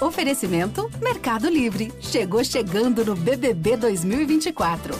Oferecimento Mercado Livre. Chegou chegando no BBB 2024.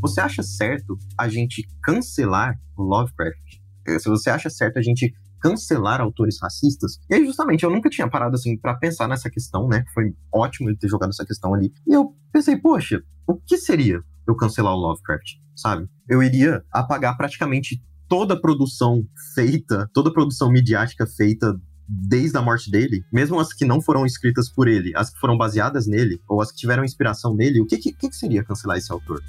Você acha certo a gente cancelar o Lovecraft? Eh, se você acha certo a gente cancelar autores racistas? E aí, justamente, eu nunca tinha parado assim para pensar nessa questão, né? Foi ótimo ele ter jogado essa questão ali. E eu pensei, poxa, o que seria eu cancelar o Lovecraft, sabe? Eu iria apagar praticamente toda produção feita, toda produção midiática feita desde a morte dele, mesmo as que não foram escritas por ele, as que foram baseadas nele, ou as que tiveram inspiração nele, o que, que, que seria cancelar esse autor?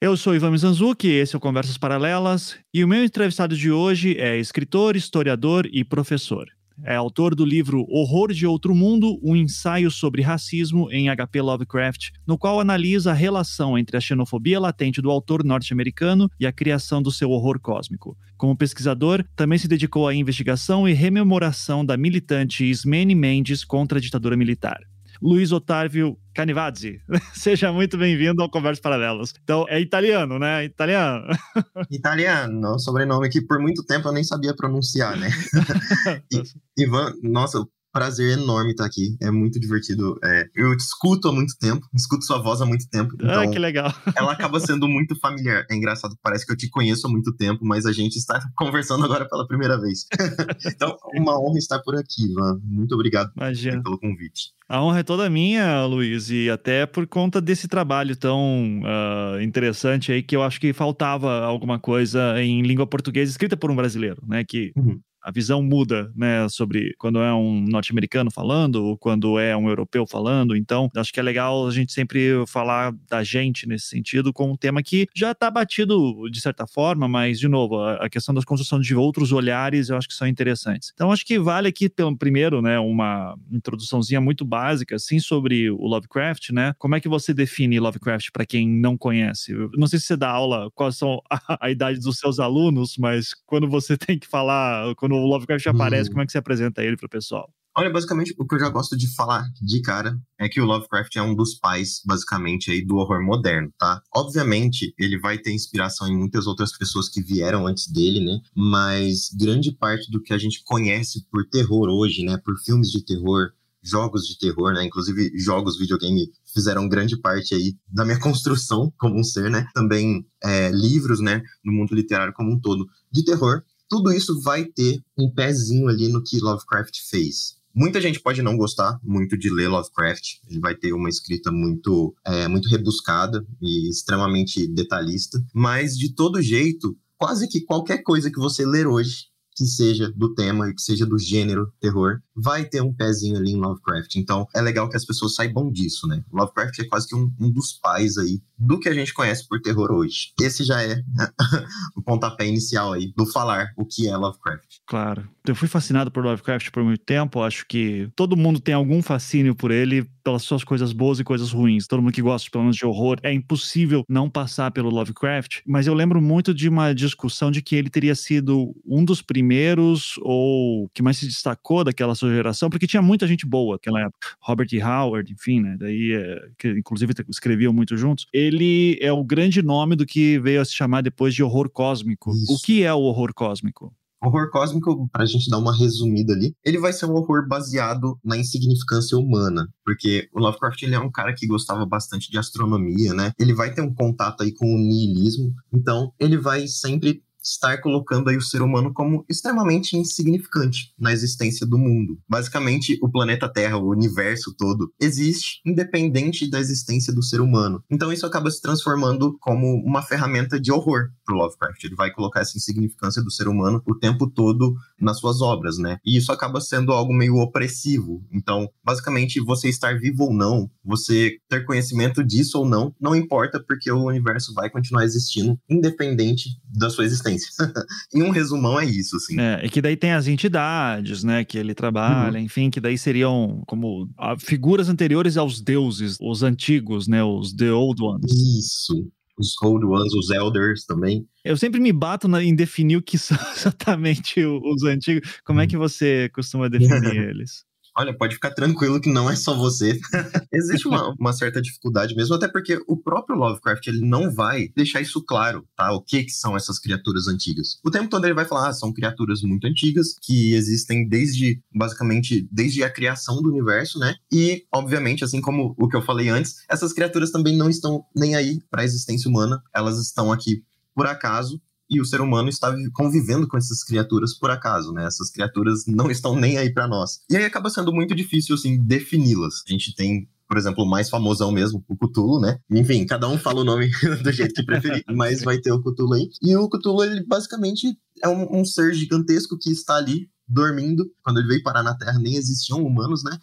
Eu sou Ivan Mizanzuki, esse é o Conversas Paralelas, e o meu entrevistado de hoje é escritor, historiador e professor. É autor do livro Horror de Outro Mundo, um ensaio sobre racismo em HP Lovecraft, no qual analisa a relação entre a xenofobia latente do autor norte-americano e a criação do seu horror cósmico. Como pesquisador, também se dedicou à investigação e rememoração da militante Ismene Mendes contra a ditadura militar. Luiz Otávio Canivazzi. Seja muito bem-vindo ao Conversas Paralelas. Então, é italiano, né? Italiano. Italiano, sobrenome que por muito tempo eu nem sabia pronunciar, né? Ivan, nossa, prazer enorme estar aqui. É muito divertido. É, eu te escuto há muito tempo, escuto sua voz há muito tempo. Ah, então ah, que legal. ela acaba sendo muito familiar. É engraçado, parece que eu te conheço há muito tempo, mas a gente está conversando agora pela primeira vez. então, uma honra estar por aqui, Ivan. Muito obrigado Imagina. pelo convite. A honra é toda minha, Luiz, e até por conta desse trabalho tão uh, interessante aí que eu acho que faltava alguma coisa em língua portuguesa escrita por um brasileiro, né? Que uhum a visão muda, né, sobre quando é um norte-americano falando ou quando é um europeu falando. Então, acho que é legal a gente sempre falar da gente nesse sentido com um tema que já está batido de certa forma, mas, de novo, a, questão da construção de outros olhares eu acho que são interessantes. Então, acho que vale aqui, pelo primeiro, né, uma introduçãozinha muito básica, assim, sobre o Lovecraft, né? Como é que você define Lovecraft para quem não conhece? Eu não sei se você dá aula, quais são a, a idade dos seus alunos, mas quando você tem que falar, quando quando o Lovecraft aparece, hum. como é que você apresenta ele pro pessoal? Olha, basicamente, o que eu já gosto de falar de cara é que o Lovecraft é um dos pais, basicamente, aí do horror moderno, tá? Obviamente, ele vai ter inspiração em muitas outras pessoas que vieram antes dele, né? Mas grande parte do que a gente conhece por terror hoje, né? Por filmes de terror, jogos de terror, né? Inclusive, jogos videogame fizeram grande parte aí da minha construção como um ser, né? Também é, livros, né? No mundo literário como um todo de terror tudo isso vai ter um pezinho ali no que Lovecraft fez. Muita gente pode não gostar muito de ler Lovecraft. Ele vai ter uma escrita muito, é, muito rebuscada e extremamente detalhista. Mas, de todo jeito, quase que qualquer coisa que você ler hoje que seja do tema e que seja do gênero terror, vai ter um pezinho ali em Lovecraft. Então é legal que as pessoas saibam disso, né? Lovecraft é quase que um, um dos pais aí do que a gente conhece por terror hoje. Esse já é o pontapé inicial aí do falar o que é Lovecraft. Claro. Eu fui fascinado por Lovecraft por muito tempo. Acho que todo mundo tem algum fascínio por ele, pelas suas coisas boas e coisas ruins. Todo mundo que gosta, pelo menos, de horror, é impossível não passar pelo Lovecraft. Mas eu lembro muito de uma discussão de que ele teria sido um dos primeiros ou que mais se destacou daquela sua geração, porque tinha muita gente boa naquela época. Robert E. Howard, enfim, né? Daí, é, que inclusive escreviam muito juntos. Ele é o grande nome do que veio a se chamar depois de horror cósmico. Isso. O que é o horror cósmico? Horror cósmico, pra gente dar uma resumida ali, ele vai ser um horror baseado na insignificância humana, porque o Lovecraft ele é um cara que gostava bastante de astronomia, né? Ele vai ter um contato aí com o niilismo, então ele vai sempre estar colocando aí o ser humano como extremamente insignificante na existência do mundo. Basicamente, o planeta Terra, o universo todo, existe independente da existência do ser humano. Então isso acaba se transformando como uma ferramenta de horror pro Lovecraft. Ele vai colocar essa insignificância do ser humano o tempo todo nas suas obras, né? E isso acaba sendo algo meio opressivo. Então, basicamente, você estar vivo ou não, você ter conhecimento disso ou não, não importa porque o universo vai continuar existindo independente da sua existência em um resumão é isso, assim. É, e que daí tem as entidades, né, que ele trabalha, uhum. enfim, que daí seriam como figuras anteriores aos deuses, os antigos, né, os The Old Ones. Isso. Os Old Ones, os Elders também. Eu sempre me bato na, em definir o que são exatamente os antigos. Como é que você costuma definir eles? Olha, pode ficar tranquilo que não é só você. Existe uma, uma, certa dificuldade mesmo, até porque o próprio Lovecraft ele não vai deixar isso claro, tá? O que, que são essas criaturas antigas. O tempo todo ele vai falar, ah, são criaturas muito antigas que existem desde, basicamente, desde a criação do universo, né? E, obviamente, assim como o que eu falei antes, essas criaturas também não estão nem aí para a existência humana, elas estão aqui por acaso e o ser humano está convivendo com essas criaturas por acaso, né? Essas criaturas não estão nem aí para nós. E aí acaba sendo muito difícil, assim, defini-las. A gente tem por exemplo, o mais famosão mesmo, o Cthulhu, né? Enfim, cada um fala o nome do jeito que preferir, mas vai ter o Cthulhu aí. E o Cthulhu, ele basicamente é um, um, ser gigantesco que está ali dormindo. Quando ele veio parar na Terra, nem existiam humanos, né?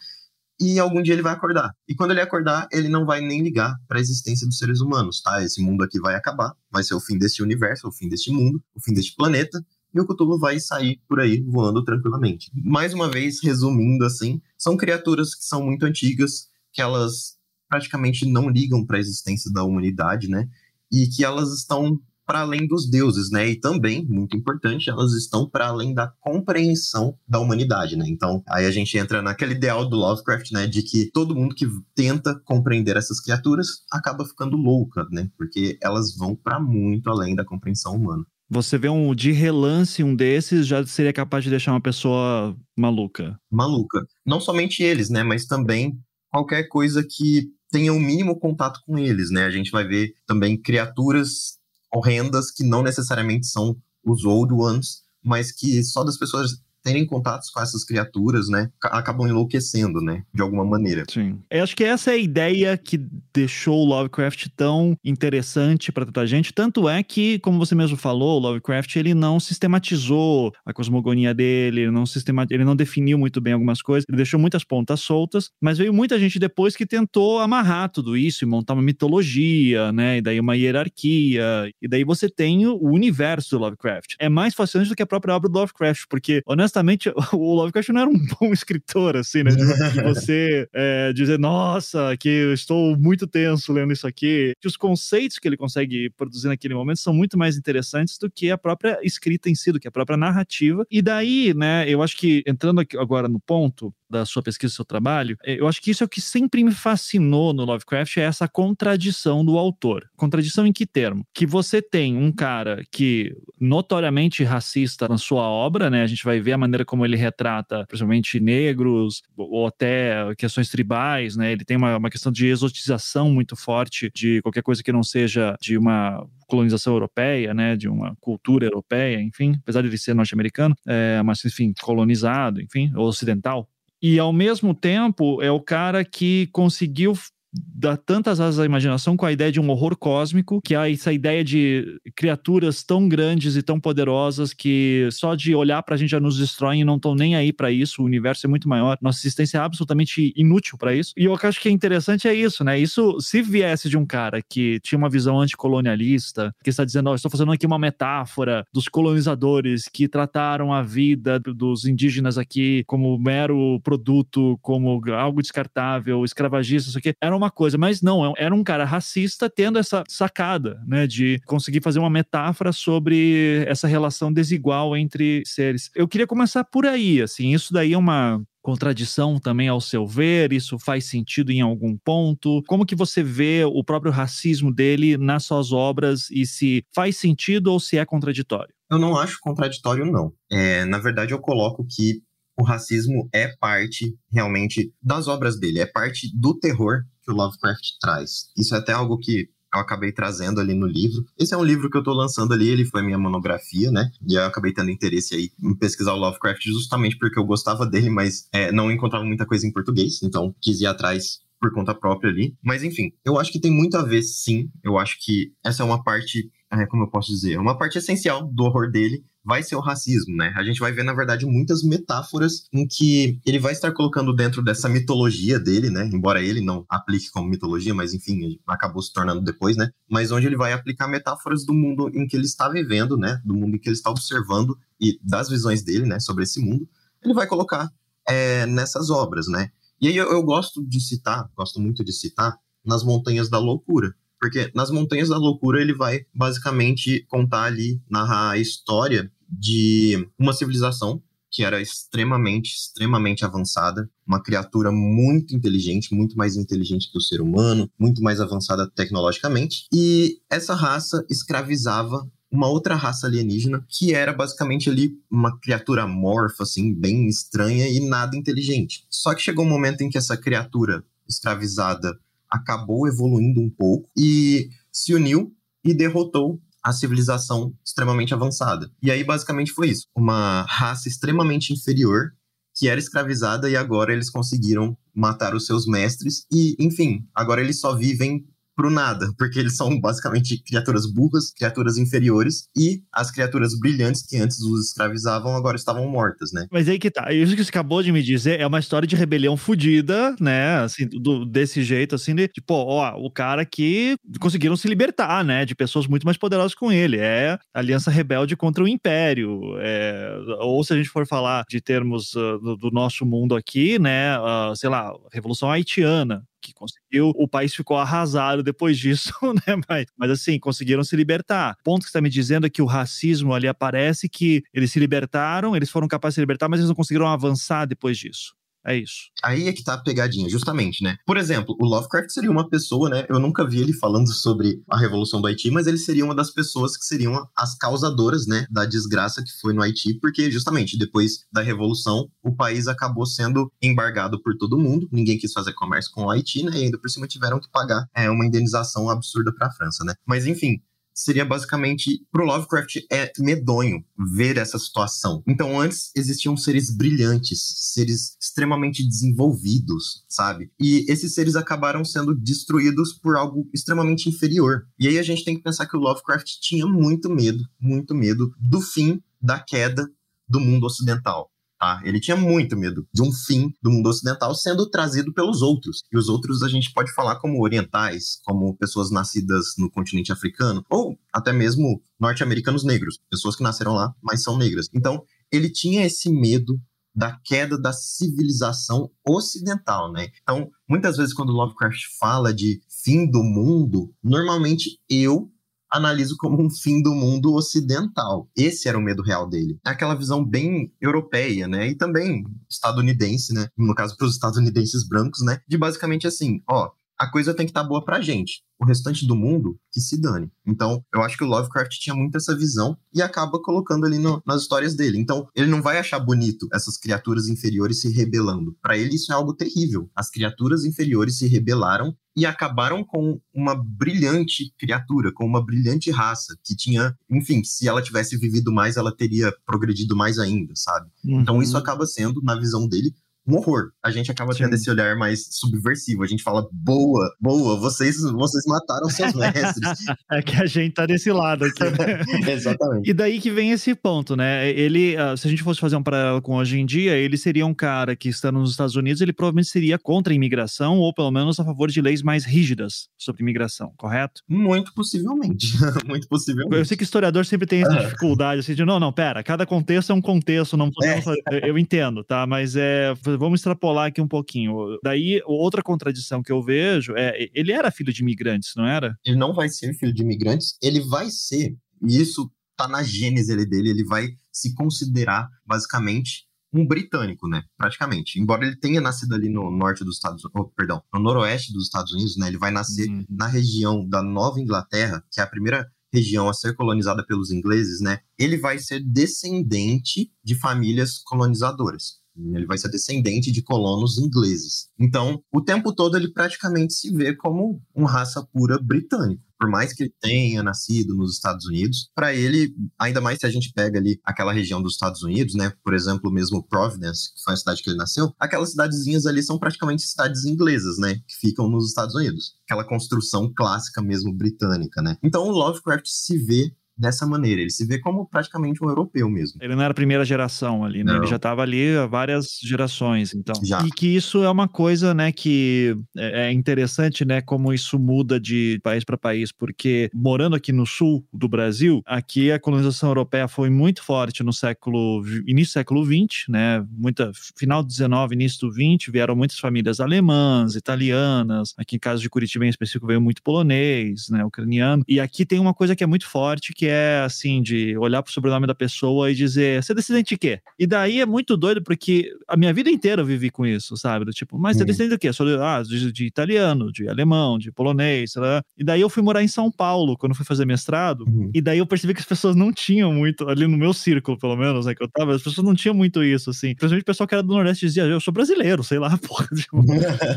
E algum dia ele vai acordar. E quando ele acordar, ele não vai nem ligar para a existência dos seres humanos, tá? Esse mundo aqui vai acabar, vai ser o fim deste universo, o fim deste mundo, o fim deste planeta, e o Cthulhu vai sair por aí voando tranquilamente. Mais uma vez, resumindo assim, são criaturas que são muito antigas, que elas praticamente não ligam para a existência da humanidade, né? E que elas estão para além dos deuses, né? E também, muito importante, elas estão para além da compreensão da humanidade, né? Então, aí a gente entra naquele ideal do Lovecraft, né? De que todo mundo que tenta compreender essas criaturas acaba ficando louca, né? Porque elas vão para muito além da compreensão humana. Você vê um de relance um desses já seria capaz de deixar uma pessoa maluca. Maluca. Não somente eles, né? Mas também qualquer coisa que tenha o um mínimo contato com eles, né? A gente vai ver também criaturas horrendas que não necessariamente são os Old Ones, mas que só das pessoas terem contatos com essas criaturas, né, acabam enlouquecendo, né, de alguma maneira. Sim. Eu acho que essa é a ideia que deixou o Lovecraft tão interessante para tanta gente, tanto é que, como você mesmo falou, o Lovecraft ele não sistematizou a cosmogonia dele, ele não sistema, ele não definiu muito bem algumas coisas, ele deixou muitas pontas soltas, mas veio muita gente depois que tentou amarrar tudo isso e montar uma mitologia, né, e daí uma hierarquia, e daí você tem o universo do Lovecraft. É mais fascinante do que a própria obra do Lovecraft, porque honestamente honestamente, o Lovecraft não era um bom escritor, assim, né? De você é, dizer, nossa, que eu estou muito tenso lendo isso aqui. Que os conceitos que ele consegue produzir naquele momento são muito mais interessantes do que a própria escrita em si, do que a própria narrativa. E daí, né, eu acho que, entrando agora no ponto, da sua pesquisa, do seu trabalho, é, eu acho que isso é o que sempre me fascinou no Lovecraft, é essa contradição do autor. Contradição em que termo? Que você tem um cara que notoriamente racista na sua obra, né? A gente vai ver a maneira como ele retrata, principalmente negros ou até questões tribais, né? Ele tem uma, uma questão de exotização muito forte de qualquer coisa que não seja de uma colonização europeia, né, de uma cultura europeia, enfim, apesar de ele ser norte-americano, é, mas enfim, colonizado, enfim, ocidental, e ao mesmo tempo é o cara que conseguiu dá tantas asas à imaginação com a ideia de um horror cósmico, que há essa ideia de criaturas tão grandes e tão poderosas que só de olhar pra gente já nos destroem e não estão nem aí para isso, o universo é muito maior, nossa existência é absolutamente inútil para isso. E eu acho que é interessante é isso, né? Isso, se viesse de um cara que tinha uma visão anticolonialista, que está dizendo, ó, oh, estou fazendo aqui uma metáfora dos colonizadores que trataram a vida dos indígenas aqui como mero produto, como algo descartável, escravagista, isso aqui, era uma coisa, mas não, é era um cara racista tendo essa sacada, né, de conseguir fazer uma metáfora sobre essa relação desigual entre seres. Eu queria começar por aí, assim, isso daí é uma contradição também ao seu ver? Isso faz sentido em algum ponto? Como que você vê o próprio racismo dele nas suas obras e se faz sentido ou se é contraditório? Eu não acho contraditório, não. É, na verdade, eu coloco que o racismo é parte realmente das obras dele, é parte do terror que o Lovecraft traz. Isso é até algo que eu acabei trazendo ali no livro. Esse é um livro que eu tô lançando ali, ele foi minha monografia, né? E eu acabei tendo interesse aí em pesquisar o Lovecraft justamente porque eu gostava dele, mas é, não encontrava muita coisa em português, então quis ir atrás por conta própria ali. Mas enfim, eu acho que tem muito a ver, sim. Eu acho que essa é uma parte, é, como eu posso dizer, uma parte essencial do horror dele, vai ser o racismo, né? A gente vai ver, na verdade, muitas metáforas em que ele vai estar colocando dentro dessa mitologia dele, né? Embora ele não aplique como mitologia, mas enfim, acabou se tornando depois, né? Mas onde ele vai aplicar metáforas do mundo em que ele está vivendo, né? Do mundo em que ele está observando e das visões dele, né? Sobre esse mundo, ele vai colocar é, nessas obras, né? E aí eu, eu gosto de citar, gosto muito de citar, nas Montanhas da Loucura, porque nas Montanhas da Loucura ele vai basicamente contar ali, narrar a história de uma civilização que era extremamente, extremamente avançada, uma criatura muito inteligente, muito mais inteligente que o ser humano, muito mais avançada tecnologicamente, e essa raça escravizava uma outra raça alienígena que era basicamente ali uma criatura morfa, assim, bem estranha e nada inteligente. Só que chegou um momento em que essa criatura escravizada acabou evoluindo um pouco e se uniu e derrotou a civilização extremamente avançada. E aí basicamente foi isso, uma raça extremamente inferior que era escravizada e agora eles conseguiram matar os seus mestres e, enfim, agora eles só vivem pro nada, porque eles são basicamente criaturas burras, criaturas inferiores, e as criaturas brilhantes que antes os escravizavam agora estavam mortas, né? Mas aí que tá, isso que você acabou de me dizer é uma história de rebelião fodida, né? Assim, do, desse jeito, assim, de tipo, ó, o cara que conseguiram se libertar, né? De pessoas muito mais poderosas com ele. É aliança rebelde contra o império. É, ou se a gente for falar de termos uh, do, do, nosso mundo aqui, né? Uh, sei lá, Revolução Haitiana, que conseguiu, o país ficou arrasado depois disso, né? Mas, mas assim, conseguiram se libertar. O ponto que está me dizendo é que o racismo ali aparece que eles se libertaram, eles foram capazes de se libertar, mas eles não conseguiram avançar depois disso. É isso. Aí é que tá a pegadinha, justamente, né? Por exemplo, o Lovecraft seria uma pessoa, né? Eu nunca vi ele falando sobre a Revolução do Haiti, mas ele seria uma das pessoas que seriam as causadoras, né? Da desgraça que foi no Haiti, porque justamente depois da Revolução, o país acabou sendo embargado por todo mundo, ninguém quis fazer comércio com o Haiti, né? E ainda por cima tiveram que pagar é, uma indenização absurda para a França, né? Mas enfim, seria basicamente pro Lovecraft é medonho ver essa situação. Então antes existiam seres brilhantes, seres extremamente desenvolvidos, sabe? E esses seres acabaram sendo destruídos por algo extremamente inferior. E aí a gente tem que pensar que o Lovecraft tinha muito medo, muito medo do fim da queda do mundo ocidental. Tá? Ele tinha muito medo de um fim do mundo ocidental sendo trazido pelos outros. E os outros a gente pode falar como orientais, como pessoas nascidas no continente africano, ou até mesmo norte-americanos negros, pessoas que nasceram lá, mas são negras. Então, ele tinha esse medo da queda da civilização ocidental, né? Então, muitas vezes quando Lovecraft fala de fim do mundo, normalmente eu analiso como um fim do mundo ocidental. Esse era o medo real dele. É aquela visão bem europeia, né? E também estadunidense, né? No caso, para os estadunidenses brancos, né? De basicamente assim, ó, a coisa tem que estar tá boa pra gente. O restante do mundo, que se dane. Então, eu acho que o Lovecraft tinha muito essa visão e acaba colocando ali no, nas histórias dele. Então, ele não vai achar bonito essas criaturas inferiores se rebelando. Para ele, isso é algo terrível. As criaturas inferiores se rebelaram e acabaram com uma brilhante criatura, com uma brilhante raça, que tinha, enfim, se ela tivesse vivido mais, ela teria progredido mais ainda, sabe? Uhum. Então, isso acaba sendo, na visão dele, um horror. A gente acaba Sim. tendo esse olhar mais subversivo. A gente fala, boa, boa, vocês, vocês mataram seus mestres. é que a gente tá desse lado aqui. Né? Exatamente. E daí que vem esse ponto, né? Ele, ah, se a gente fosse fazer um paralelo com hoje em dia, ele seria um cara que está nos Estados Unidos, ele provavelmente seria contra a imigração, ou pelo menos a favor de leis mais rígidas sobre imigração, correto? Muito possivelmente. Muito possivelmente. Eu sei que historiador sempre tem essa dificuldade, assim, de não, não, pera, cada contexto é um contexto, não podemos. É. Eu entendo, tá? Mas é vamos extrapolar aqui um pouquinho. Daí, outra contradição que eu vejo é, ele era filho de imigrantes, não era? Ele não vai ser filho de imigrantes, ele vai ser, e isso tá na gênese dele, ele vai se considerar basicamente um britânico, né? Praticamente. Embora ele tenha nascido ali no norte dos Estados oh, perdão, no noroeste dos Estados Unidos, né? Ele vai nascer uhum. na região da Nova Inglaterra, que é a primeira região a ser colonizada pelos ingleses, né? Ele vai ser descendente de famílias colonizadoras. Ele vai ser descendente de colonos ingleses. Então, o tempo todo ele praticamente se vê como um raça pura britânico. Por mais que ele tenha nascido nos Estados Unidos, para ele, ainda mais se a gente pega ali aquela região dos Estados Unidos, né? Por exemplo, mesmo Providence, que foi a cidade que ele nasceu, aquelas cidadezinhas ali são praticamente cidades inglesas, né? Que ficam nos Estados Unidos. Aquela construção clássica mesmo britânica, né? Então o Lovecraft se vê dessa maneira. Ele se vê como praticamente um europeu mesmo. Ele não era a primeira geração ali, né? Ele já estava ali há várias gerações, então. Já. E que isso é uma coisa, né, que é, é interessante, né, como isso muda de país para país, porque morando aqui no sul do Brasil, aqui a colonização europeia foi muito forte no século início do século 20, né? Muita final do 19, início do 20, vieram muitas famílias alemãs, italianas. Aqui em caso de Curitiba em específico veio muito polonês, né, ucraniano. E aqui tem uma coisa que é muito forte, que é assim, de olhar pro sobrenome da pessoa e dizer, você é descendente de quê? E daí é muito doido, porque a minha vida inteira eu vivi com isso, sabe? Do tipo, mas você é uhum. descendente do quê? Sou de, ah, de, de, italiano, de alemão, de polonês, lá. E daí eu fui morar em São Paulo quando fui fazer mestrado, uhum. e daí eu percebi que as pessoas não tinham muito, ali no meu círculo, pelo menos, né, que eu tava, as pessoas não tinham muito isso, assim. Principalmente o pessoal que era do Nordeste dizia, eu sou brasileiro, sei lá, porra. Tipo.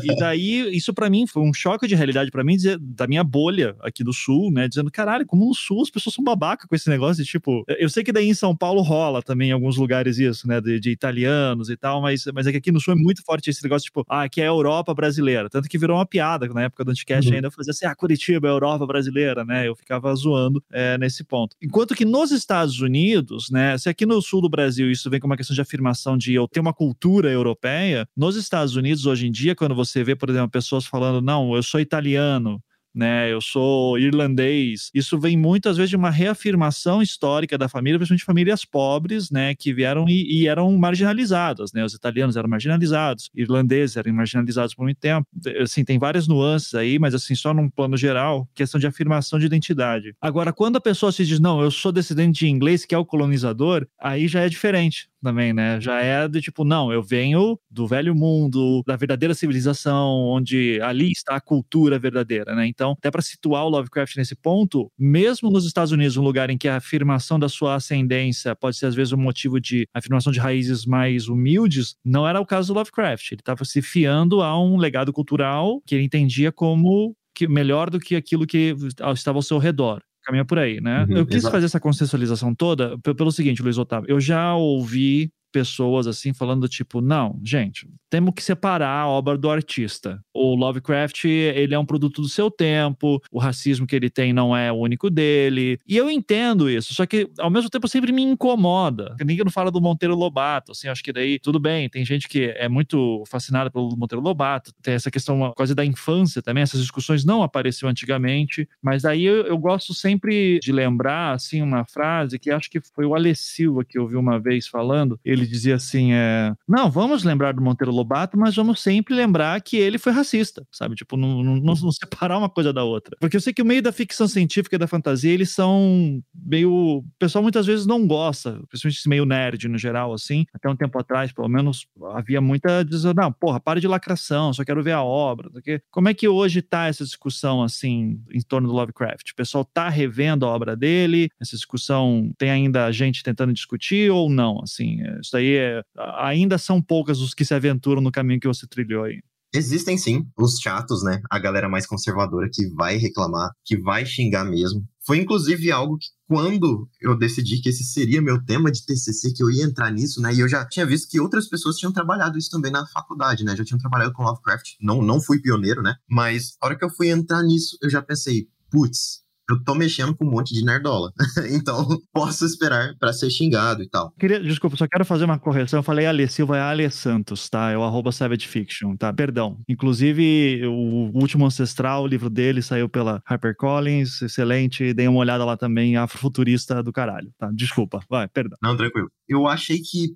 e daí, isso para mim foi um choque de realidade para mim, dizer, da minha bolha aqui do Sul, né, dizendo, caralho, como no Sul as pessoas são babaca com esse negócio de, tipo, eu sei que daí em São Paulo rola também em alguns lugares isso, né, de, de italianos e tal, mas, mas é que aqui no Sul é muito forte esse negócio, tipo, ah, aqui é a Europa brasileira, tanto que virou uma piada na época do Anticast uhum. ainda, eu fazia assim, ah, Curitiba é a Europa brasileira, né, eu ficava zoando é, nesse ponto. Enquanto que nos Estados Unidos, né, se aqui no Sul do Brasil isso vem como uma questão de afirmação de eu ter uma cultura europeia, nos Estados Unidos hoje em dia, quando você vê, por exemplo, pessoas falando, não, eu sou italiano, né? Eu sou irlandês. Isso vem muitas vezes de uma reafirmação histórica da família, principalmente famílias pobres, né? Que vieram e, e, eram marginalizadas, né? Os italianos eram marginalizados, irlandeses eram marginalizados por muito tempo. Assim, tem várias nuances aí, mas assim, só num plano geral, questão de afirmação de identidade. Agora, quando a pessoa se diz, não, eu sou descendente de inglês, que é o colonizador, aí já é diferente também, né? Já é de tipo, não, eu venho do velho mundo, da verdadeira civilização, onde ali está a cultura verdadeira, né? Então, até para situar o Lovecraft nesse ponto, mesmo nos Estados Unidos, um lugar em que a afirmação da sua ascendência pode ser às vezes um motivo de afirmação de raízes mais humildes, não era o caso do Lovecraft. Ele estava se fiando a um legado cultural que ele entendia como que melhor do que aquilo que estava ao seu redor caminha por aí, né? Uhum, eu quis exato. fazer essa contextualização toda pelo seguinte, Luiz Otávio. Eu já ouvi pessoas assim falando tipo, não, gente, temos que separar a obra do artista. O Lovecraft, ele é um produto do seu tempo, o racismo que ele tem não é o único dele. E eu entendo isso, só que ao mesmo tempo sempre me incomoda. Ninguém não fala do Monteiro Lobato, assim, acho que daí tudo bem, tem gente que é muito fascinada pelo Monteiro Lobato, tem essa questão quase da infância também, essas discussões não apareciam antigamente, mas aí eu, eu gosto sempre de lembrar, assim, uma frase que acho que foi o Ale Silva que eu vi uma vez falando, ele ele dizia assim: é, não, vamos lembrar do Monteiro Lobato, mas vamos sempre lembrar que ele foi racista, sabe? Tipo, não, não, não, separar uma coisa da outra. Porque eu sei que o meio da ficção científica e da fantasia, eles são meio. O pessoal muitas vezes não gosta, principalmente esse meio nerd no geral, assim. Até um tempo atrás, pelo menos, havia muita. Dizendo, não, porra, para de lacração, só quero ver a obra. Porque... Como é que hoje tá essa discussão, assim, em torno do Lovecraft? O pessoal tá revendo a obra dele? Essa discussão tem ainda gente tentando discutir ou não? Assim, é, isso aí é, ainda são poucas os que se aventuram no caminho que você trilhou aí. Existem sim os chatos, né? A galera mais conservadora que vai reclamar, que vai xingar mesmo. Foi inclusive algo que quando eu decidi que esse seria meu tema de TCC, que eu ia entrar nisso, né? E eu já tinha visto que outras pessoas tinham trabalhado isso também na faculdade, né? Já tinham trabalhado com Lovecraft. Não, não fui pioneiro, né? Mas a hora que eu fui entrar nisso, eu já pensei, putz, eu tô mexendo com um monte de nerdola. então, posso esperar para ser xingado e tal. Queria, desculpa, só quero fazer uma correção. Eu falei Ale Silva, é Ale Santos, tá? É o arroba Savage Fiction, tá? Perdão. Inclusive, o Último Ancestral, o livro dele, saiu pela HarperCollins, excelente. Dei uma olhada lá também, afrofuturista do caralho, tá? Desculpa, vai, perdão. Não, tranquilo. Eu achei que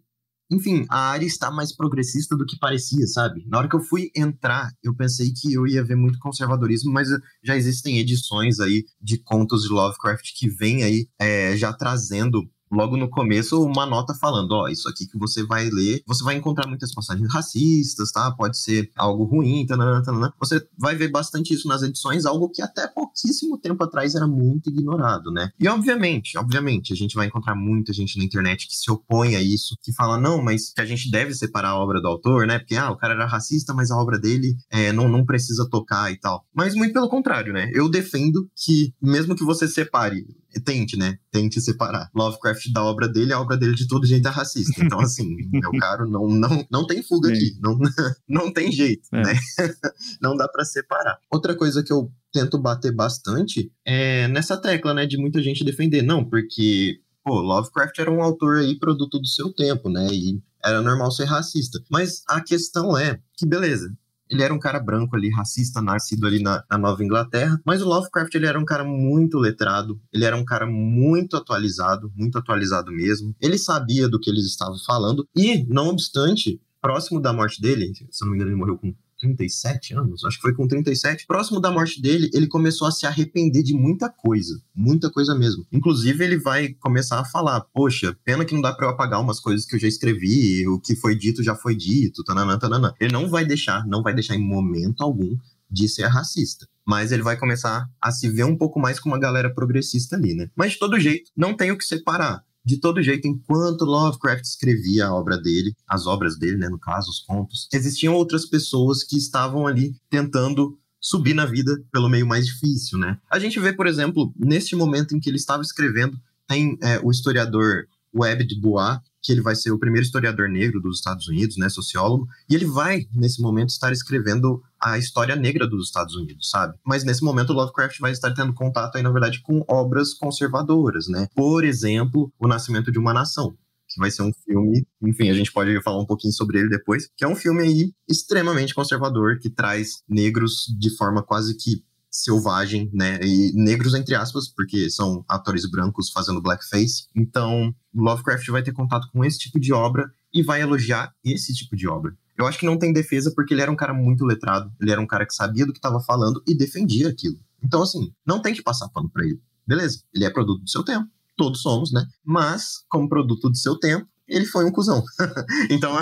enfim, a área está mais progressista do que parecia, sabe? Na hora que eu fui entrar, eu pensei que eu ia ver muito conservadorismo, mas já existem edições aí de contos de Lovecraft que vêm aí é, já trazendo logo no começo uma nota falando, ó, oh, isso aqui que você vai ler, você vai encontrar muitas passagens racistas, tá? Pode ser algo ruim, tanana, tanana. Você vai ver bastante isso nas edições, algo que até pouquíssimo tempo atrás era muito ignorado, né? E obviamente, obviamente, a gente vai encontrar muita gente na internet que se opõe a isso, que fala, não, mas que a gente deve separar a obra do autor, né? Porque, ah, o cara era racista, mas a obra dele é, não, não precisa tocar e tal. Mas muito pelo contrário, né? Eu defendo que, mesmo que você separe tente, né? Tente separar Lovecraft da obra dele, a obra dele de todo jeito é racista. Então, assim, meu caro, não, não, não tem fuga é. aqui. Não, não tem jeito, é. né? não dá para separar. Outra coisa que eu tento bater bastante é nessa tecla, né? De muita gente defender. Não, porque, pô, Lovecraft era um autor aí, produto do seu tempo, né? E era normal ser racista. Mas a questão é que, beleza, ele era um cara branco ali, racista, nascido ali na, na, Nova Inglaterra. Mas o Lovecraft, ele era um cara muito letrado. Ele era um cara muito atualizado, muito atualizado mesmo. Ele sabia do que eles estavam falando. E, não obstante, próximo da morte dele, se não me engano, ele morreu com 37 anos, acho que foi com 37. Próximo da morte dele, ele começou a se arrepender de muita coisa, muita coisa mesmo. Inclusive, ele vai começar a falar: Poxa, pena que não dá para eu apagar umas coisas que eu já escrevi, o que foi dito já foi dito, tananã, tananã. Ele não vai deixar, não vai deixar em momento algum de ser racista. Mas ele vai começar a se ver um pouco mais com uma galera progressista ali, né? Mas de todo jeito, não tem o que separar de todo jeito, enquanto Lovecraft escrevia a obra dele, as obras dele, né, no caso, os contos, existiam outras pessoas que estavam ali tentando subir na vida pelo meio mais difícil, né? A gente vê, por exemplo, neste momento em que ele estava escrevendo, tem é, o historiador Webb de Bois, que ele vai ser o primeiro historiador negro dos Estados Unidos, né, sociólogo, e ele vai, nesse momento, estar escrevendo a história negra dos Estados Unidos, sabe? Mas nesse momento Lovecraft vai estar tendo contato aí, na verdade, com obras conservadoras, né? Por exemplo, O Nascimento de uma Nação, que vai ser um filme, enfim, a gente pode falar um pouquinho sobre ele depois, que é um filme aí extremamente conservador, que traz negros de forma quase que selvagem, né? E negros entre aspas, porque são atores brancos fazendo blackface. Então, Lovecraft vai ter contato com esse tipo de obra e vai elogiar esse tipo de obra. Eu acho que não tem defesa porque ele era um cara muito letrado, ele era um cara que sabia do que estava falando e defendia aquilo. Então, assim, não tem que passar pano para ele. Beleza, ele é produto do seu tempo, todos somos, né? Mas, como produto do seu tempo, ele foi um cuzão. então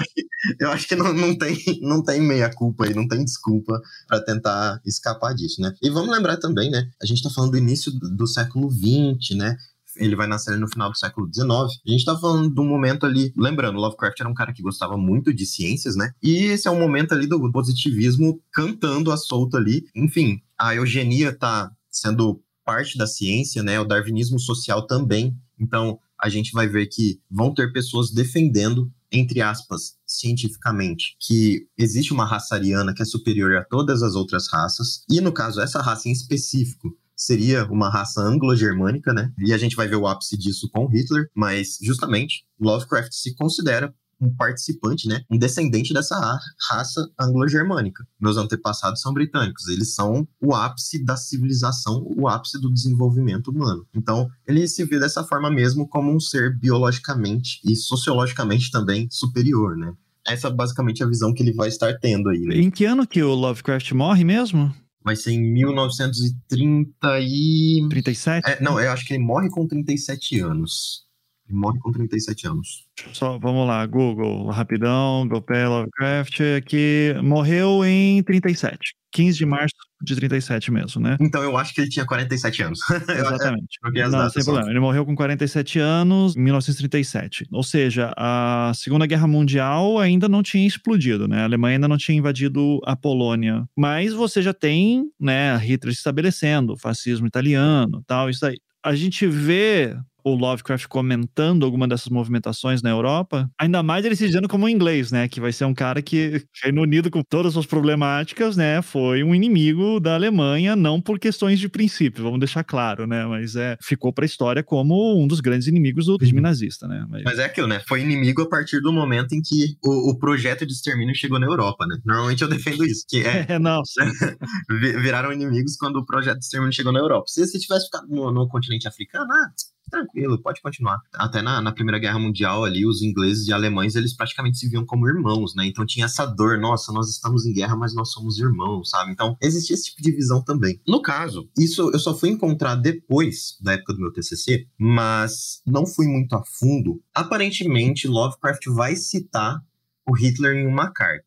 eu acho que não, não, tem, não tem meia culpa aí, não tem desculpa para tentar escapar disso, né? E vamos lembrar também, né? A gente tá falando do início do, do século XX, né? ele vai nascer no final do século XIX. A gente tá falando de um momento ali, lembrando, Lovecraft era um cara que gostava muito de ciências, né? E esse é um momento ali do positivismo cantando a solta ali. Enfim, a eugenia tá sendo parte da ciência, né? O darwinismo social também. Então, a gente vai ver que vão ter pessoas defendendo, entre aspas, cientificamente, que existe uma raça ariana que é superior a todas as outras raças, e no caso, essa raça em específico seria uma raça anglo-germânica, né? E a gente vai ver o ápice disso com Hitler, mas justamente Lovecraft se considera um participante, né, um descendente dessa raça anglo-germânica. Meus antepassados são britânicos, eles são o ápice da civilização, o ápice do desenvolvimento humano. Então, ele se vê dessa forma mesmo como um ser biologicamente e sociologicamente também superior, né? Essa é basicamente a visão que ele vai estar tendo aí. Né? Em que ano que o Lovecraft morre mesmo? Vai ser em 1930 e... 37? É, não, eu acho que ele morre com 37 anos. Ele morre com 37 anos. Só, vamos lá, Google, rapidão, Gopé Lovecraft, que morreu em 37. 15 de março de 37 mesmo, né? Então eu acho que ele tinha 47 anos. Exatamente. Não, sem problema. Ele morreu com 47 anos em 1937. Ou seja, a Segunda Guerra Mundial ainda não tinha explodido, né? A Alemanha ainda não tinha invadido a Polônia. Mas você já tem, né, Hitler se estabelecendo, o fascismo italiano, tal, isso aí. A gente vê o Lovecraft comentando alguma dessas movimentações na Europa, ainda mais ele se dizendo como inglês, né? Que vai ser um cara que, Reino Unido, com todas as suas problemáticas, né? Foi um inimigo da Alemanha, não por questões de princípio, vamos deixar claro, né? Mas é, ficou para a história como um dos grandes inimigos do regime uhum. nazista, né? Mas... Mas... é aquilo, né? Foi inimigo a partir do momento em que o, o projeto de extermínio chegou na Europa, né? Normalmente eu defendo isso, que é... é não. viraram inimigos quando o projeto de extermínio chegou na Europa. Se você tivesse ficado no, no continente africano, ah, tranquilo, pode continuar. Até na, na, Primeira Guerra Mundial ali, os ingleses e alemães, eles praticamente se viam como irmãos, né? Então tinha essa dor, nossa, nós estamos em guerra, mas nós somos irmãos, sabe? Então existia esse tipo de visão também. No caso, isso eu só fui encontrar depois da época do meu TCC, mas não fui muito a fundo. Aparentemente, Lovecraft vai citar o Hitler em uma carta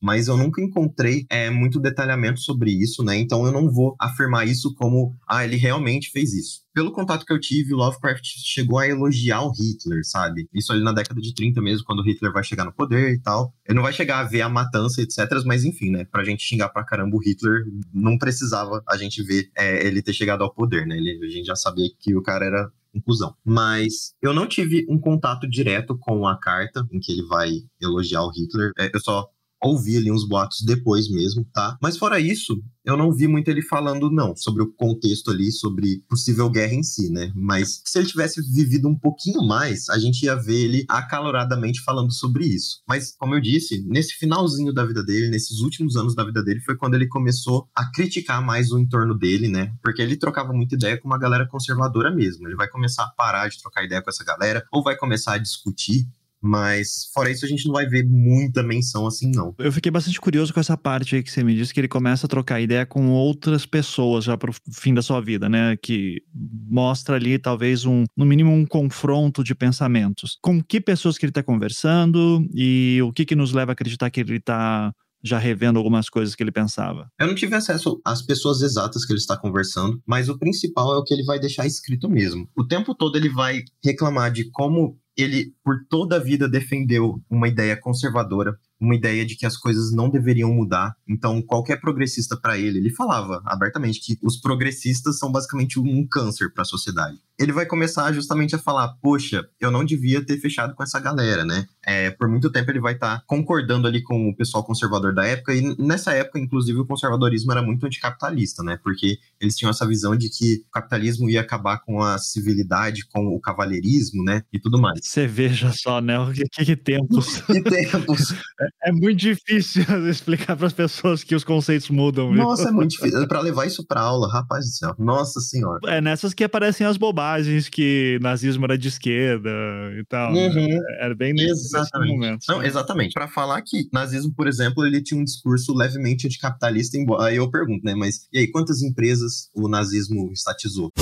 mas eu nunca encontrei é, muito detalhamento sobre isso, né? Então eu não vou afirmar isso como, ah, ele realmente fez isso. Pelo contato que eu tive, o Lovecraft chegou a elogiar o Hitler, sabe? Isso ali na década de 30 mesmo, quando o Hitler vai chegar no poder e tal. Ele não vai chegar a ver a matança, etc. Mas enfim, né? Pra gente xingar pra caramba o Hitler, não precisava a gente ver é, ele ter chegado ao poder, né? Ele, a gente já sabia que o cara era conclusão. Mas eu não tive um contato direto com a carta em que ele vai elogiar o Hitler. É, eu só ouvi ali uns boatos depois mesmo, tá? Mas fora isso, eu não vi muito ele falando, não, sobre o contexto ali, sobre possível guerra em si, né? Mas se ele tivesse vivido um pouquinho mais, a gente ia ver ele acaloradamente falando sobre isso. Mas, como eu disse, nesse finalzinho da vida dele, nesses últimos anos da vida dele, foi quando ele começou a criticar mais o entorno dele, né? Porque ele trocava muita ideia com uma galera conservadora mesmo. Ele vai começar a parar de trocar ideia com essa galera, ou vai começar a discutir Mas fora isso, a gente não vai ver muita menção assim, não. Eu fiquei bastante curioso com essa parte aí que você me disse, que ele começa a trocar ideia com outras pessoas já pro fim da sua vida, né? Que mostra ali, talvez, um, no mínimo, um confronto de pensamentos. Com que pessoas que ele está conversando e o que, que nos leva a acreditar que ele está já revendo algumas coisas que ele pensava? Eu não tive acesso às pessoas exatas que ele está conversando, mas o principal é o que ele vai deixar escrito mesmo. O tempo todo ele vai reclamar de como ele, por toda a vida, defendeu uma ideia conservadora, uma ideia de que as coisas não deveriam mudar. Então, qualquer progressista para ele, ele falava abertamente que os progressistas são basicamente um câncer para a sociedade. Ele vai começar justamente a falar: poxa, eu não devia ter fechado com essa galera, né? É, por muito tempo ele vai estar tá concordando ali com o pessoal conservador da época, e nessa época, inclusive, o conservadorismo era muito anticapitalista, né? Porque eles tinham essa visão de que o capitalismo ia acabar com a civilidade, com o cavalheirismo, né? E tudo mais. Você veja só, né? O que, que tempos. que tempos. É, é muito difícil explicar para as pessoas que os conceitos mudam. Nossa, viu? é muito difícil. Para levar isso para aula, rapaz do céu. Nossa senhora. É nessas que aparecem as bobagens que nazismo era de esquerda e tal. Né? Uhum. Né? Era bem nesse, exatamente. momento. Não, exatamente. Para falar que nazismo, por exemplo, ele tinha um discurso levemente anticapitalista, embora aí eu pergunto, né? Mas e aí, quantas empresas o nazismo estatizou?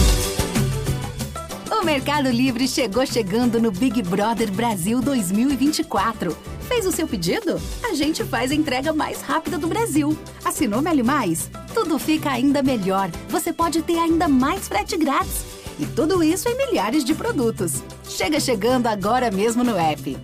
Mercado Livre chegou chegando no Big Brother Brasil 2024. Fez o seu pedido? A gente faz a entrega mais rápida do Brasil. Assinou Meli Mais? Tudo fica ainda melhor. Você pode ter ainda mais frete grátis. E tudo isso em milhares de produtos. Chega chegando agora mesmo no app.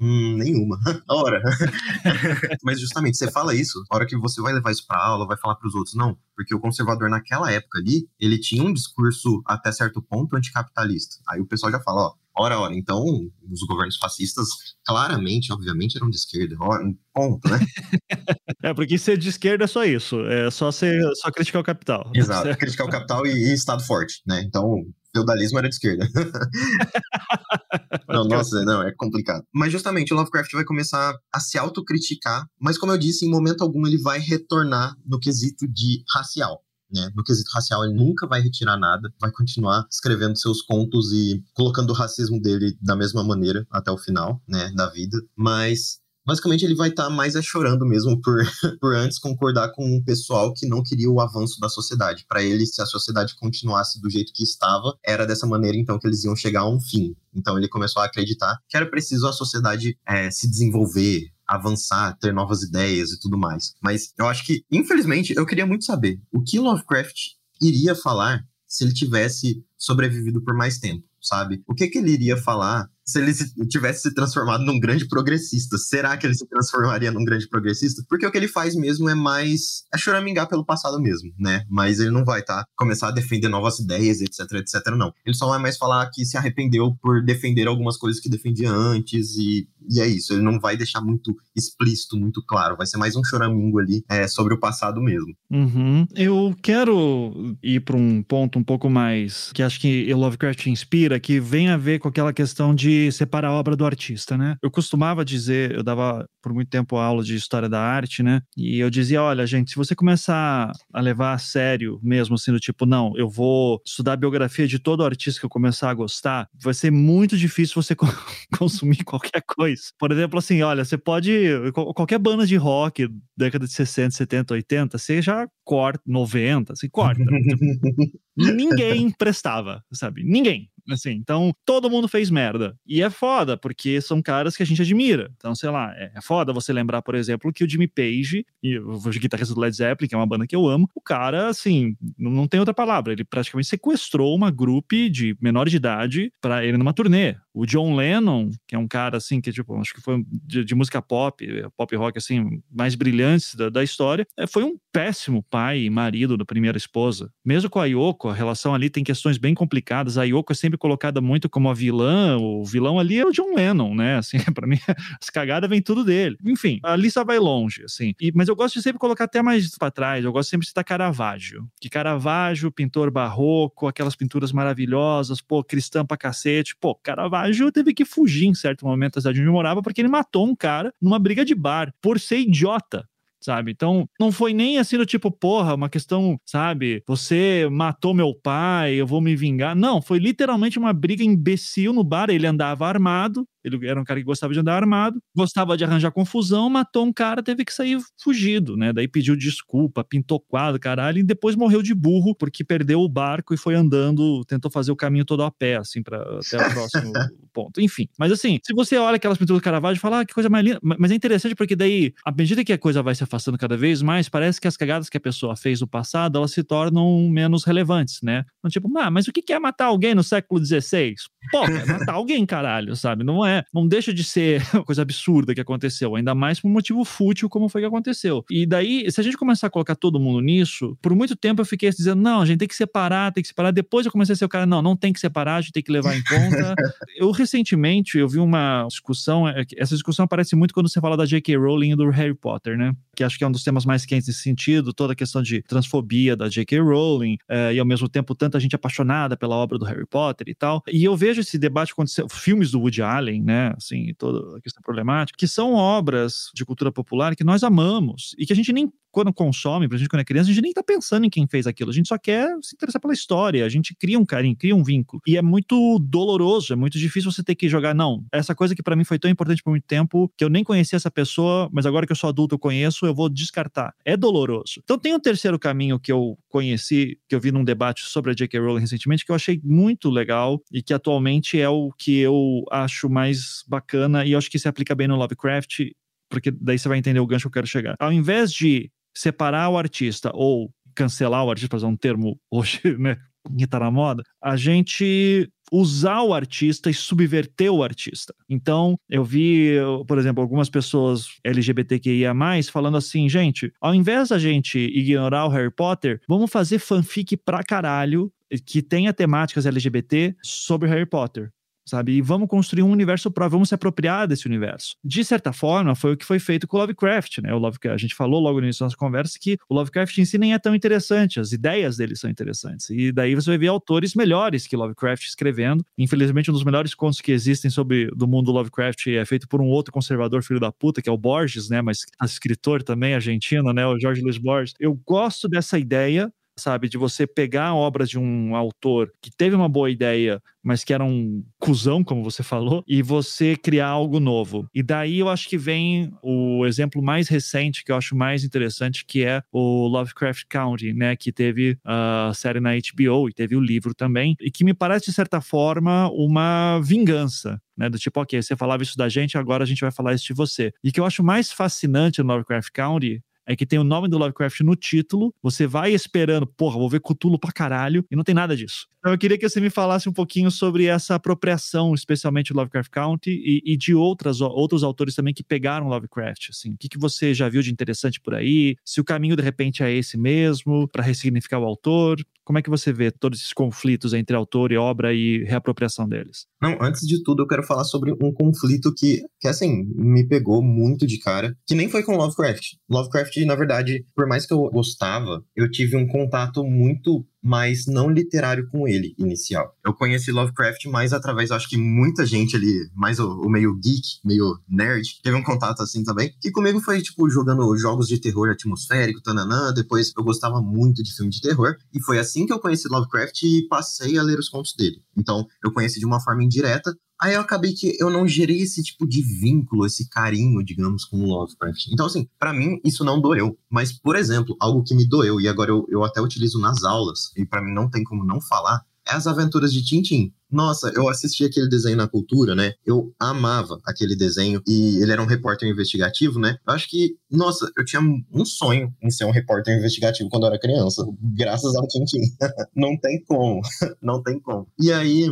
Hum, nenhuma. Ora. Mas justamente, você fala isso, a hora que você vai levar isso pra aula, vai falar pros outros, não. Porque o conservador naquela época ali, ele tinha um discurso até certo ponto anticapitalista. Aí o pessoal já fala, ó, ora, ora, então os governos fascistas claramente, obviamente, eram de esquerda. Ora, ponto, né? é, porque ser de esquerda é só isso. É só, ser, só criticar o capital. Exato, criticar o capital e, e Estado forte, né? Então, feudalismo era de esquerda. não, nossa, não, é complicado. Mas justamente o Lovecraft vai começar a se autocriticar, mas como eu disse, em momento algum ele vai retornar no quesito de racial. Né? No quesito racial, ele nunca vai retirar nada, vai continuar escrevendo seus contos e colocando o racismo dele da mesma maneira até o final né, da vida. Mas basicamente ele vai estar tá mais é chorando mesmo por, por antes concordar com um pessoal que não queria o avanço da sociedade. Para ele, se a sociedade continuasse do jeito que estava, era dessa maneira então que eles iam chegar a um fim. Então ele começou a acreditar que era preciso a sociedade é, se desenvolver, avançar, ter novas ideias e tudo mais. Mas eu acho que, infelizmente, eu queria muito saber o que Lovecraft iria falar se ele tivesse sobrevivido por mais tempo, sabe? O que, que ele iria falar se ele tivesse se transformado num grande progressista. Será que ele se transformaria num grande progressista? Porque o que ele faz mesmo é mais. é choramingar pelo passado mesmo, né? Mas ele não vai, tá? Começar a defender novas ideias, etc, etc, não. Ele só vai mais falar que se arrependeu por defender algumas coisas que defendia antes e, e é isso. Ele não vai deixar muito explícito, muito claro. Vai ser mais um choramingo ali é, sobre o passado mesmo. Uhum. Eu quero ir para um ponto um pouco mais que acho que Lovecraft inspira, que vem a ver com aquela questão de separar a obra do artista, né? Eu costumava dizer, eu dava por muito tempo aula de história da arte, né? E eu dizia, olha, gente, se você começar a levar a sério mesmo, assim, do tipo, não, eu vou estudar a biografia de todo artista que eu começar a gostar, vai ser muito difícil você consumir qualquer coisa. Por exemplo, assim, olha, você pode, qualquer banda de rock, década de 60, 70, 80, você já corta, 90, você corta. Ninguém prestava, sabe? Ninguém. Assim, então, todo mundo fez merda. E é foda, porque são caras que a gente admira. Então, sei lá, é, é foda você lembrar, por exemplo, que o Jimmy Page, e o guitarrista do Led Zeppelin, que é uma banda que eu amo, o cara, assim, não, não tem outra palavra. Ele praticamente sequestrou uma grupo de menor de idade para ele numa turnê. O John Lennon, que é um cara, assim, que, tipo, acho que foi de, de música pop, pop rock, assim, mais brilhantes da, da história, é, foi um péssimo pai e marido da primeira esposa. Mesmo com a Yoko, a relação ali tem questões bem complicadas. A Yoko é sempre colocada muito como a vilã, o vilão ali é o John Lennon, né? Assim, para mim, as cagadas vêm tudo dele. Enfim, a lista vai longe, assim. E, mas eu gosto de sempre colocar até mais para trás, eu gosto sempre de citar Caravaggio. Que Caravaggio, pintor barroco, aquelas pinturas maravilhosas, pô, cristã pra cacete. Pô, Caravaggio Caravaggio teve que fugir em certo momento da cidade onde morava porque ele matou um cara numa briga de bar por ser idiota sabe? Então, não foi nem assim do tipo, porra, uma questão, sabe? Você matou meu pai, eu vou me vingar. Não, foi literalmente uma briga imbecil no bar. Ele andava armado, ele era um cara que gostava de andar armado, gostava de arranjar confusão, matou um cara, teve que sair fugido, né? Daí pediu desculpa, pintou quadro, caralho, e depois morreu de burro porque perdeu o barco e foi andando, tentou fazer o caminho todo a pé, assim, para até o próximo ponto. Enfim, mas assim, se você olha aquelas pinturas do Caravaggio e fala, ah, que coisa mais linda, mas é interessante porque daí, à medida que a coisa vai se afastando cada vez mais, parece que as cagadas que a pessoa fez no passado, elas se tornam menos relevantes, né? Então, tipo, ah, mas o que é matar alguém no século XVI? Pô, é matar alguém, caralho, sabe? Não é, não deixa de ser uma coisa absurda que aconteceu, ainda mais por um motivo fútil como foi que aconteceu. E daí, se a gente começar a colocar todo mundo nisso, por muito tempo eu fiquei dizendo, não, a gente tem que separar, tem que separar. Depois eu comecei a ser o cara, não, não tem que separar, a gente tem que levar em conta. eu recentemente, eu vi uma discussão, é, essa discussão aparece muito quando você fala da J.K. Rowling e do Harry Potter, né? Que acho que é um dos temas mais quentes nesse sentido, toda a questão de transfobia da J.K. Rowling, é, e ao mesmo tempo tanta gente apaixonada pela obra do Harry Potter e tal. E eu vejo esse debate acontecer, filmes do Woody Allen, né? Assim, toda a questão problemática, que são obras de cultura popular que nós amamos e que a gente nem quando consome, pra gente quando é criança, a gente nem tá pensando em quem fez aquilo, a gente só quer se interessar pela história, a gente cria um carinho, cria um vínculo. E é muito doloroso, é muito difícil você ter que jogar, não, essa coisa que para mim foi tão importante por muito tempo, que eu nem conhecia essa pessoa, mas agora que eu sou adulto eu conheço, eu vou descartar. É doloroso. Então tem um terceiro caminho que eu conheci, que eu vi num debate sobre a J.K. Rowling recentemente, que eu achei muito legal e que atualmente é o que eu acho mais bacana e eu acho que se aplica bem no Lovecraft porque daí você vai entender o gancho que eu quero chegar. Ao invés de separar o artista ou cancelar o artista, para usar um termo hoje, né, que tá na moda, a gente usar o artista e subverter o artista. Então, eu vi, por exemplo, algumas pessoas LGBTQIA+, falando assim, gente, ao invés da gente ignorar o Harry Potter, vamos fazer fanfic pra caralho que tenha temáticas LGBT sobre Harry Potter sabe? E vamos construir um universo próprio, vamos se apropriar desse universo. De certa forma, foi o que foi feito com o Lovecraft, né? O Lovecraft, a gente falou logo no início da nossa conversa que o Lovecraft em si nem é tão interessante, as ideias dele são interessantes. E daí você vai ver autores melhores que Lovecraft escrevendo. Infelizmente, um dos melhores contos que existem sobre do mundo Lovecraft é feito por um outro conservador filho da puta, que é o Borges, né? Mas escritor também argentino, né? O Jorge Luiz Borges. Eu gosto dessa ideia sabe? De você pegar obras de um autor que teve uma boa ideia, mas que era um cuzão, como você falou, e você criar algo novo. E daí eu acho que vem o exemplo mais recente, que eu acho mais interessante, que é o Lovecraft Country, né? Que teve a série na HBO e teve o livro também, e que me parece, de certa forma, uma vingança né? Do tipo, ok, você falava isso da gente, agora a gente vai falar isso de você. E que eu acho mais fascinante no Lovecraft Country é que tem o nome do Lovecraft no título, você vai esperando, porra, vou ver Cthulhu pra caralho, e não tem nada disso. Então eu queria que você me falasse um pouquinho sobre essa apropriação, especialmente do Lovecraft Country, e, e de outras, outros autores também que pegaram Lovecraft, assim. O que, que você já viu de interessante por aí? Se o caminho, de repente, é esse mesmo, para ressignificar o autor? Como é que você vê todos esses conflitos entre autor e obra e reapropriação deles? Não, antes de tudo, eu quero falar sobre um conflito que, que assim, me pegou muito de cara, que nem foi com Lovecraft. Lovecraft, na verdade, por mais que eu gostava, eu tive um contato muito mas não literário com ele, inicial. Eu conheci Lovecraft mais através, acho que muita gente ali, mais o, o, meio geek, meio nerd, teve um contato assim também. E comigo foi, tipo, jogando jogos de terror atmosférico, tananã. Depois eu gostava muito de filme de terror. E foi assim que eu conheci Lovecraft e passei a ler os contos dele. Então, eu conheci de uma forma indireta, Aí eu acabei que eu não gerei esse tipo de vínculo, esse carinho, digamos, com o Lovecraft. Então, assim, para mim isso não doeu. Mas, por exemplo, algo que me doeu, e agora eu, eu até utilizo nas aulas, e para mim não tem como não falar, as aventuras de Tintin. Nossa, eu assisti aquele desenho na cultura, né? Eu amava aquele desenho e ele era um repórter investigativo, né? Eu acho que, nossa, eu tinha um sonho em ser um repórter investigativo quando eu era criança, graças ao Tintin. não tem como, não tem como. E aí,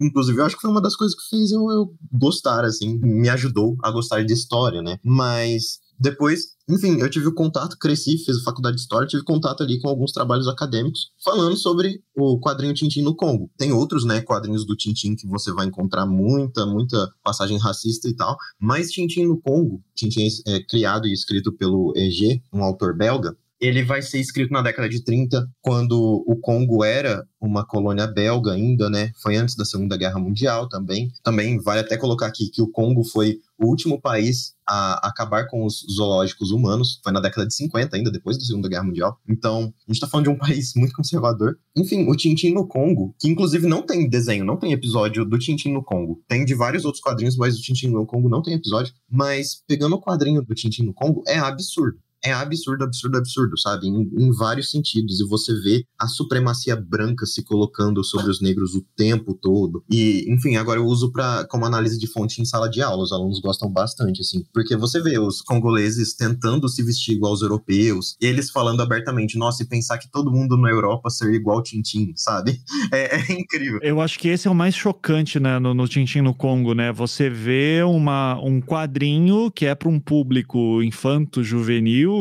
inclusive, eu acho que foi uma das coisas que fez eu, eu gostar, assim, me ajudou a gostar de história, né? Mas depois, enfim, eu tive o contato, cresci, fiz faculdade de História, tive contato ali com alguns trabalhos acadêmicos falando sobre o quadrinho Tintim no Congo. Tem outros, né, quadrinhos do Tintim que você vai encontrar muita, muita passagem racista e tal, mas Tintim no Congo, Tintim é criado e escrito pelo EG, um autor belga, ele vai ser escrito na década de 30, quando o Congo era uma colônia belga ainda, né? Foi antes da Segunda Guerra Mundial também. Também vale até colocar aqui que o Congo foi o último país a acabar com os zoológicos humanos. Foi na década de 50, ainda depois da Segunda Guerra Mundial. Então, a gente tá falando de um país muito conservador. Enfim, o Tintin no Congo, que inclusive não tem desenho, não tem episódio do Tintin no Congo. Tem de vários outros quadrinhos, mas o Tintin no Congo não tem episódio. Mas pegando o quadrinho do Tintin no Congo, é absurdo é absurdo, absurdo, absurdo, sabe? Em, em, vários sentidos. E você vê a supremacia branca se colocando sobre os negros o tempo todo. E, enfim, agora eu uso para como análise de fonte em sala de aula. Os alunos gostam bastante, assim. Porque você vê os congoleses tentando se vestir igual aos europeus, eles falando abertamente, nossa, e pensar que todo mundo na Europa ser igual Tintim, sabe? É, é, incrível. Eu acho que esse é o mais chocante, né, no, no Tintim no Congo, né? Você vê uma, um quadrinho que é para um público infanto,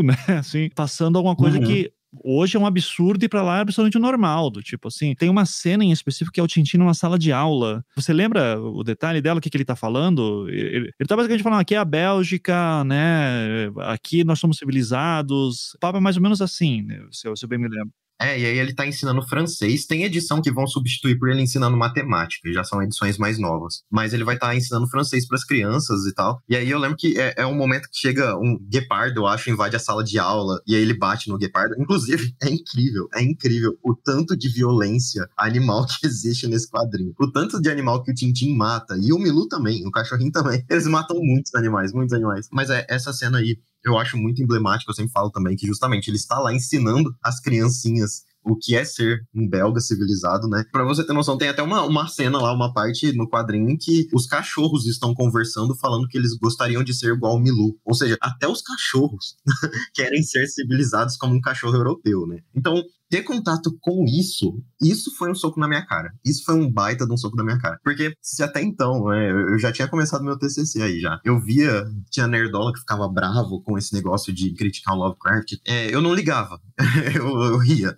né? Assim, passando alguma coisa uhum. que hoje é um absurdo e para lá é absolutamente normal, do tipo assim, tem uma cena em específico que é o Tintin numa sala de aula. Você lembra o detalhe dela, o que, que ele tá falando? Ele, ele tá basicamente falando, aqui é a Bélgica, né, aqui nós somos civilizados. O papo é mais ou menos assim, né, se, eu, se eu bem me lembro. É, e aí ele tá ensinando francês. Tem edição que vão substituir por ele ensinando matemática, já são edições mais novas. Mas ele vai estar tá ensinando francês para as crianças e tal. E aí eu lembro que é, é, um momento que chega um guepardo, eu acho, invade a sala de aula e aí ele bate no guepardo. Inclusive, é incrível, é incrível o tanto de violência animal que existe nesse quadrinho. O tanto de animal que o Tintin mata. E o Milu também, o cachorrinho também. Eles matam muitos animais, muitos animais. Mas é essa cena aí eu acho muito emblemático, eu sempre falo também que justamente ele está lá ensinando as criancinhas o que é ser um belga civilizado, né? Pra você ter noção, tem até uma, uma cena lá, uma parte no quadrinho em que os cachorros estão conversando, falando que eles gostariam de ser igual ao Milu. Ou seja, até os cachorros querem ser civilizados como um cachorro europeu, né? Então, ter contato com isso, isso foi um soco na minha cara. Isso foi um baita de um soco na minha cara. Porque se até então, né, eu já tinha começado meu TCC aí já. Eu via, tinha nerdola que ficava bravo com esse negócio de criticar o Lovecraft. É, eu não ligava. eu, eu, ria.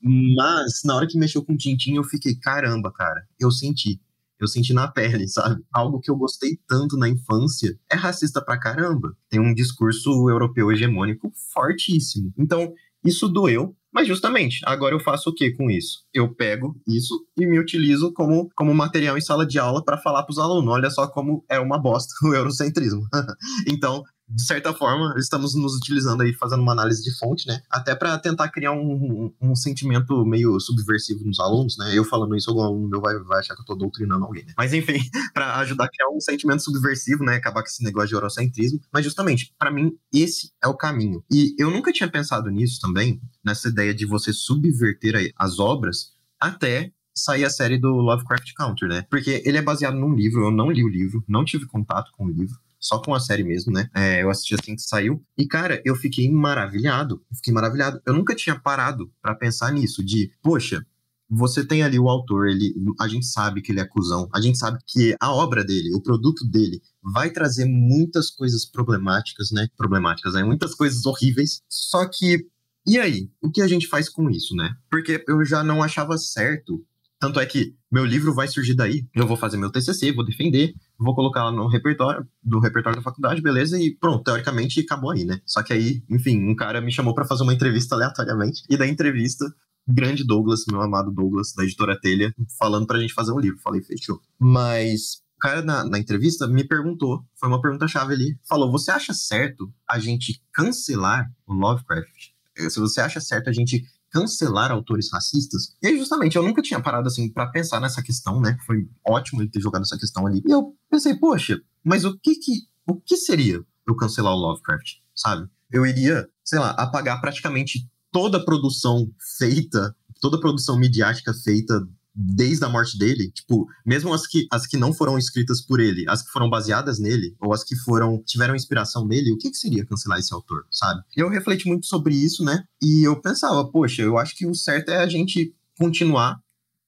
Mas, na hora que mexeu com o Tintin, eu fiquei, caramba, cara, eu senti eu senti na pele, sabe? Algo que eu gostei tanto na infância é racista pra caramba. Tem um discurso europeu hegemônico fortíssimo. Então, isso doeu, mas justamente, agora eu faço o que com isso? Eu pego isso e me utilizo como, como material em sala de aula para falar para os alunos: olha só como é uma bosta o eurocentrismo. então, de certa forma, estamos nos utilizando aí, fazendo uma análise de fonte, né? Até para tentar criar um, um, um, sentimento meio subversivo nos alunos, né? Eu falando isso, algum aluno meu vai, vai achar que eu tô doutrinando alguém, né? Mas enfim, para ajudar a criar um sentimento subversivo, né? Acabar com esse negócio de eurocentrismo. Mas justamente, para mim, esse é o caminho. E eu nunca tinha pensado nisso também, nessa ideia de você subverter as obras até sair a série do Lovecraft Country, né? Porque ele é baseado num livro, eu não li o livro, não tive contato com o livro só com a série mesmo, né? É, eu assisti assim que saiu. E, cara, eu fiquei maravilhado. Fiquei maravilhado. Eu nunca tinha parado para pensar nisso, de, poxa, você tem ali o autor, ele, a gente sabe que ele é cuzão, a gente sabe que a obra dele, o produto dele, vai trazer muitas coisas problemáticas, né? Problemáticas, né? Muitas coisas horríveis. Só que, e aí? O que a gente faz com isso, né? Porque eu já não achava certo. Tanto é que meu livro vai surgir daí. Eu vou fazer meu TCC, vou defender, vou colocar lá no repertório, do repertório da faculdade, beleza, e pronto, teoricamente acabou aí, né? Só que aí, enfim, um cara me chamou para fazer uma entrevista aleatoriamente, e da entrevista, grande Douglas, meu amado Douglas, da editora Telha, falando pra gente fazer um livro. Falei, fechou. Mas o cara na, na, entrevista me perguntou, foi uma pergunta-chave ali, falou: Você acha certo a gente cancelar o Lovecraft? Se você acha certo a gente cancelar autores racistas. E aí, justamente, eu nunca tinha parado assim para pensar nessa questão, né? Foi ótimo ele ter jogado essa questão ali. E eu pensei, poxa, mas o que que o que seria eu cancelar o Lovecraft, sabe? Eu iria, sei lá, apagar praticamente toda a produção feita, toda a produção midiática feita desde a morte dele, tipo, mesmo as que, as que não foram escritas por ele, as que foram baseadas nele, ou as que foram tiveram inspiração nele, o que, que seria cancelar esse autor, sabe? Eu refleti muito sobre isso, né? E eu pensava, poxa, eu acho que o certo é a gente continuar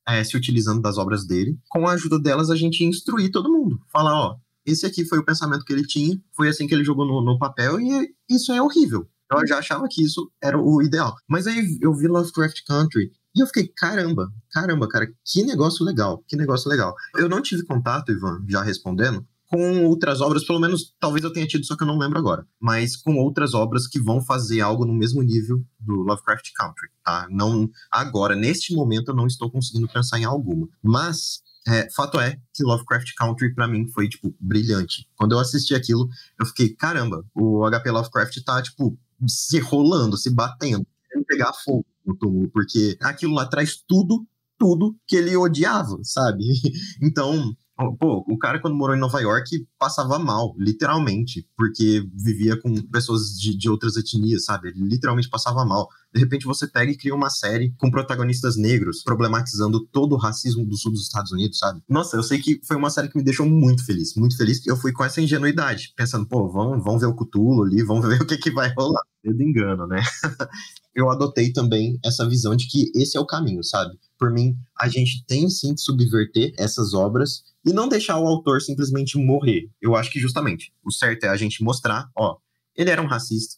é, se utilizando das obras dele. Com a ajuda delas, a gente instruir todo mundo. Falar, ó, esse aqui foi o pensamento que ele tinha, foi assim que ele jogou no, no papel, e isso é horrível. Eu já achava que isso era o ideal. Mas aí eu vi Lovecraft Country e eu fiquei, caramba, caramba, cara, que negócio legal, que negócio legal. Eu não tive contato, Ivan, já respondendo, com outras obras, pelo menos talvez eu tenha tido, só que eu não lembro agora, mas com outras obras que vão fazer algo no mesmo nível do Lovecraft Country, tá? Não, agora, neste momento, eu não estou conseguindo pensar em alguma. Mas É, fato é que Lovecraft Country para mim foi tipo brilhante. Quando eu assisti aquilo, eu fiquei, caramba, o HP Lovecraft tá tipo se rolando, se batendo, pegar fogo no túmulo, porque aquilo lá traz tudo, tudo que ele odiava, sabe? Então, Pô, o cara quando morou em Nova York passava mal, literalmente, porque vivia com pessoas de, de outras etnias, sabe? Ele literalmente passava mal. De repente você pega e cria uma série com protagonistas negros, problematizando todo o racismo do sul dos Estados Unidos, sabe? Nossa, eu sei que foi uma série que me deixou muito feliz, muito feliz, eu fui com essa ingenuidade, pensando, pô, vamos, vamos ver o Cthulhu ali, vamos ver o que, que vai rolar. Dedo engano, né? eu adotei também essa visão de que esse é o caminho, sabe? Por mim, a gente tem sim que subverter essas obras e não deixar o autor simplesmente morrer. Eu acho que justamente o certo é a gente mostrar, ó, ele era um racista,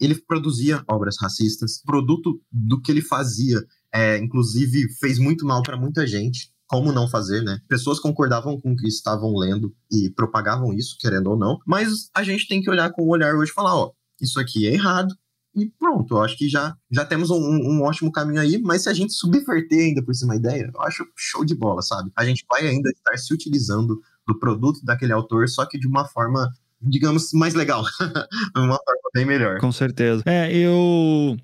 ele produzia obras racistas, produto do que ele fazia, é, inclusive fez muito mal para muita gente. Como não fazer, né? Pessoas concordavam com o que estavam lendo e propagavam isso, querendo ou não. Mas a gente tem que olhar com o olhar hoje e falar: ó, isso aqui é errado, e pronto, eu acho que já, já temos um, um, ótimo caminho aí, mas se a gente subverter ainda por cima a ideia, eu acho show de bola, sabe? A gente vai ainda estar se utilizando do produto daquele autor, só que de uma forma digamos, mais legal. uma forma bem melhor. Com certeza. É, eu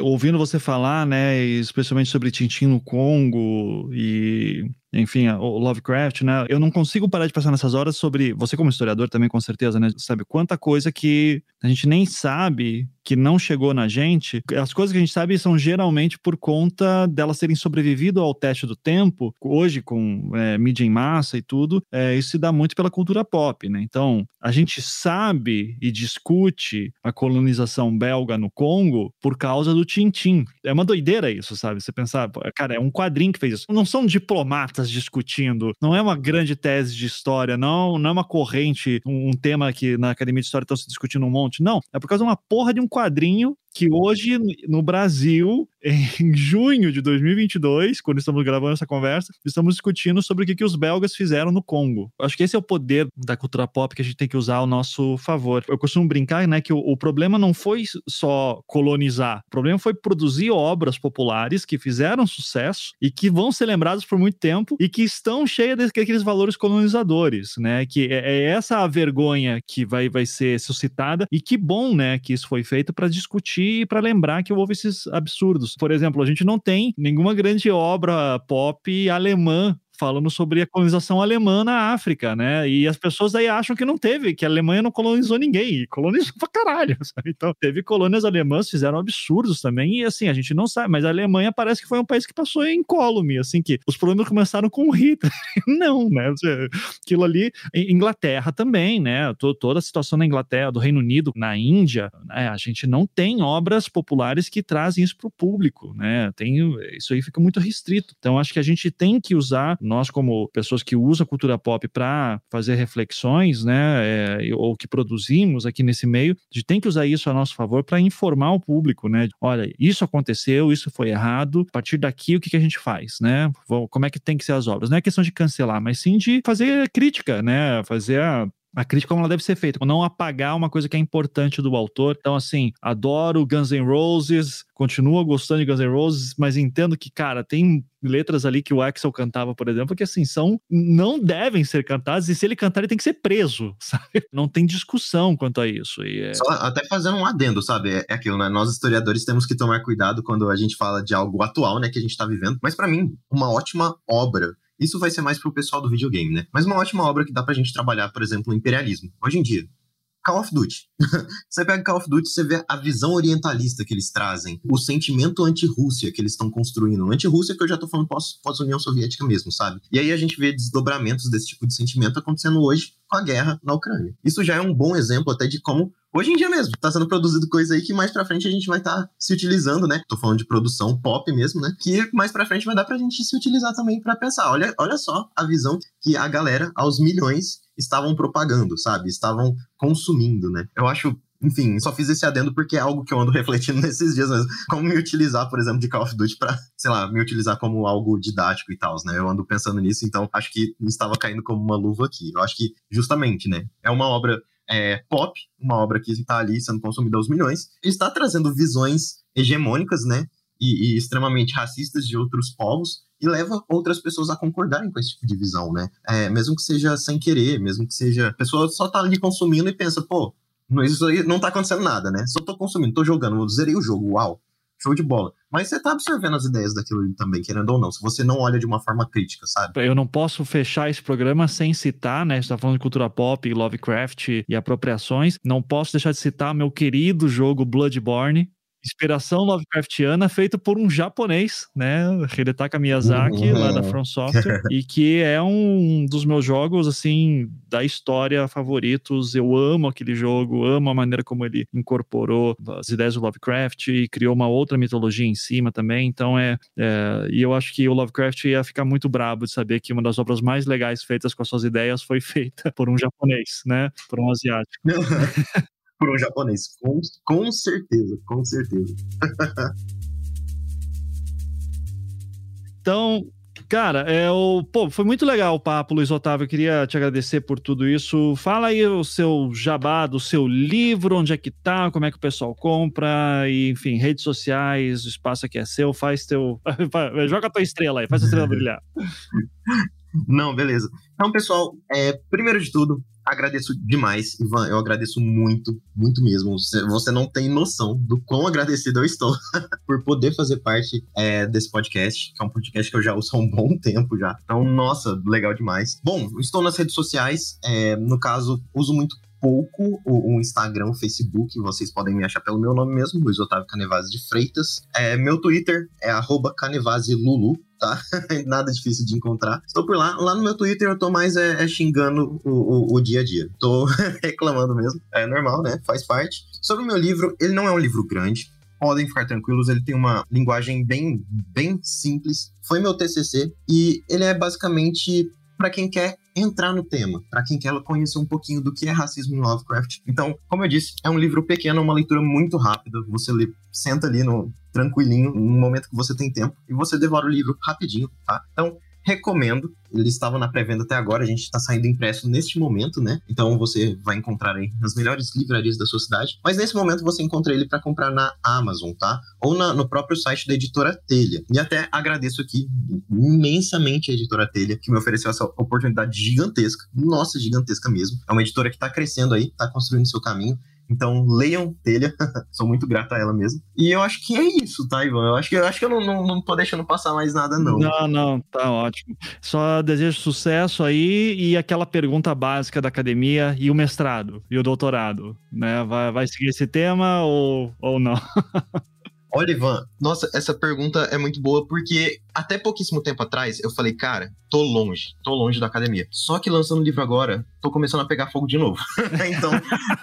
ouvindo você falar, né, especialmente sobre Tintin no Congo e enfim, o Lovecraft, né? Eu não consigo parar de pensar nessas horas sobre. Você, como historiador, também com certeza, né? Sabe quanta coisa que a gente nem sabe que não chegou na gente. As coisas que a gente sabe são geralmente por conta delas terem sobrevivido ao teste do tempo. Hoje, com é, mídia em massa e tudo, é, isso se dá muito pela cultura pop, né? Então, a gente sabe e discute a colonização belga no Congo por causa do Tintim. É uma doideira isso, sabe? Você pensar, cara, é um quadrinho que fez isso. Não são diplomatas discutindo. Não é uma grande tese de história, não, não é uma corrente, um, um tema que na academia de história estão se discutindo um monte. Não, é por causa de uma porra de um quadrinho que hoje no Brasil, em junho de 2022, quando estamos gravando essa conversa, estamos discutindo sobre o que, que os belgas fizeram no Congo. Acho que esse é o poder da cultura pop que a gente tem que usar ao nosso favor. Eu costumo brincar, né, que o, o problema não foi só colonizar, o problema foi produzir obras populares que fizeram sucesso e que vão ser lembradas por muito tempo e que estão cheias daqueles valores colonizadores, né, que é, é essa a vergonha que vai, vai ser suscitada e que bom, né, que isso foi feito para discutir discutir e para lembrar que houve esses absurdos. Por exemplo, a gente não tem nenhuma grande obra pop alemã falando sobre a colonização alemã na África, né? E as pessoas aí acham que não teve, que a Alemanha não colonizou ninguém, colonizou pra caralho, sabe? Então, teve colônias alemãs, fizeram absurdos também, e assim, a gente não sabe, mas a Alemanha parece que foi um país que passou em incólume, assim, que os problemas começaram com o Hitler. não, né? Aquilo ali, Inglaterra também, né? Toda a situação na Inglaterra, do Reino Unido, na Índia, né? a gente não tem obras populares que trazem isso pro público, né? Tem, isso aí fica muito restrito. Então, acho que a gente tem que usar nós como pessoas que usam a cultura pop para fazer reflexões, né, é, ou que produzimos aqui nesse meio, a gente tem que usar isso a nosso favor para informar o público, né? Olha, isso aconteceu, isso foi errado. A partir daqui, o que, que a gente faz, né? Como é que tem que ser as obras? Não é questão de cancelar, mas sim de fazer crítica, né? Fazer a a crítica como ela deve ser feita, não apagar uma coisa que é importante do autor. Então, assim, adoro Guns N' Roses, continuo gostando de Guns N' Roses, mas entendo que, cara, tem letras ali que o Axel cantava, por exemplo, que assim, são não devem ser cantadas, e se ele cantar, ele tem que ser preso, sabe? Não tem discussão quanto a isso. E é... Só até fazendo um adendo, sabe? É, é aquilo, né? Nós historiadores temos que tomar cuidado quando a gente fala de algo atual, né, que a gente tá vivendo. Mas para mim, uma ótima obra isso vai ser mais pro pessoal do videogame, né? Mas uma ótima obra que dá pra gente trabalhar, por exemplo, o imperialismo. Hoje em dia, Call of Duty. você pega Call of Duty, você vê a visão orientalista que eles trazem, o sentimento anti-Rússia que eles estão construindo. Anti-Rússia que eu já tô falando pós-União Soviética mesmo, sabe? E aí a gente vê desdobramentos desse tipo de sentimento acontecendo hoje com a guerra na Ucrânia. Isso já é um bom exemplo até de como hoje em dia mesmo tá sendo produzido coisa aí que mais para frente a gente vai estar tá se utilizando, né? Tô falando de produção pop mesmo, né? Que mais para frente vai dar pra gente se utilizar também para pensar. Olha, olha só a visão que a galera aos milhões estavam propagando, sabe? Estavam consumindo, né? Eu acho enfim, só fiz esse adendo porque é algo que eu ando refletindo nesses dias mesmo. Como me utilizar, por exemplo, de Call of Duty pra, sei lá, me utilizar como algo didático e tal, né? Eu ando pensando nisso, então acho que estava caindo como uma luva aqui. Eu acho que, justamente, né? É uma obra é, pop, uma obra que está ali sendo consumida aos milhões, está trazendo visões hegemônicas, né? e, e extremamente racistas de outros povos e leva outras pessoas a concordarem com esse tipo de visão, né? É, mesmo que seja sem querer, mesmo que seja. A pessoa só tá ali consumindo e pensa, pô, isso aí não tá acontecendo nada, né? Só tô consumindo, tô jogando, zerei o jogo, uau, show de bola. Mas você tá absorvendo as ideias daquilo também, querendo ou não, se você não olha de uma forma crítica, sabe? Eu não posso fechar esse programa sem citar, né? Você tá falando de cultura pop, Lovecraft e apropriações. Não posso deixar de citar meu querido jogo Bloodborne, inspiração Lovecraftiana feita por um japonês, né, Hidetaka Miyazaki, uhum. lá da From Software, e que é um dos meus jogos, assim, da história favoritos. Eu amo aquele jogo, amo a maneira como ele incorporou as ideias do Lovecraft e criou uma outra mitologia em cima também. Então é, é e eu acho que o Lovecraft ia ficar muito brabo de saber que uma das obras mais legais feitas com as suas ideias foi feita por um japonês, né, por um asiático. por um japonês. Com, com certeza, com certeza. então, Cara, é o, pô, foi muito legal o papo, Luiz Otávio. Eu queria te agradecer por tudo isso. Fala aí o seu jabá do seu livro, onde é que tá, como é que o pessoal compra, e, enfim, redes sociais, o espaço aqui é seu, faz teu. Joga a tua estrela aí, faz a estrela brilhar. Não, beleza. Então, pessoal, é, primeiro de tudo, agradeço demais, Ivan. Eu agradeço muito, muito mesmo. Você, não tem noção do quão agradecido eu estou por poder fazer parte é, desse podcast, que é um podcast que eu já uso há um bom tempo já. Então, nossa, legal demais. Bom, estou nas redes sociais. É, no caso, uso muito pouco o, o, Instagram, o Facebook, vocês podem me achar pelo meu nome mesmo, Luiz Otávio Canevase de Freitas. É, meu Twitter é canevaselulu, tá? Nada difícil de encontrar. Estou por lá. Lá no meu Twitter eu tô mais é, é xingando o, o, o, dia a dia. Tô reclamando mesmo. É normal, né? Faz parte. Sobre o meu livro, ele não é um livro grande. Podem ficar tranquilos, ele tem uma linguagem bem, bem simples. Foi meu TCC e ele é basicamente para quem quer entrar no tema, para quem quer conhecer um pouquinho do que é racismo em Lovecraft. Então, como eu disse, é um livro pequeno, uma leitura muito rápida. Você lê, senta ali no tranquilinho, no momento que você tem tempo, e você devora o livro rapidinho, tá? Então, recomendo. Ele estava na pré-venda até agora, a gente está saindo impresso neste momento, né? Então você vai encontrar aí nas melhores livrarias da sua cidade. Mas nesse momento você encontra ele para comprar na Amazon, tá? Ou na, no próprio site da editora Telha. E até agradeço aqui imensamente a editora Telha, que me ofereceu essa oportunidade gigantesca. Nossa, gigantesca mesmo. É uma editora que está crescendo aí, está construindo seu caminho. Então, leiam Telha. Sou muito grato a ela mesmo. E eu acho que é isso, tá, Ivan? Eu acho que, eu acho que eu não, não, não tô deixando passar mais nada, não. Não, não, tá ótimo. Só desejo sucesso aí e aquela pergunta básica da academia e o mestrado e o doutorado, né? Vai, vai seguir esse tema ou, ou não? Olha, Ivan, nossa, essa pergunta é muito boa porque até pouquíssimo tempo atrás eu falei, cara, tô longe, tô longe da academia. Só que lançando o livro agora, tô começando a pegar fogo de novo. então,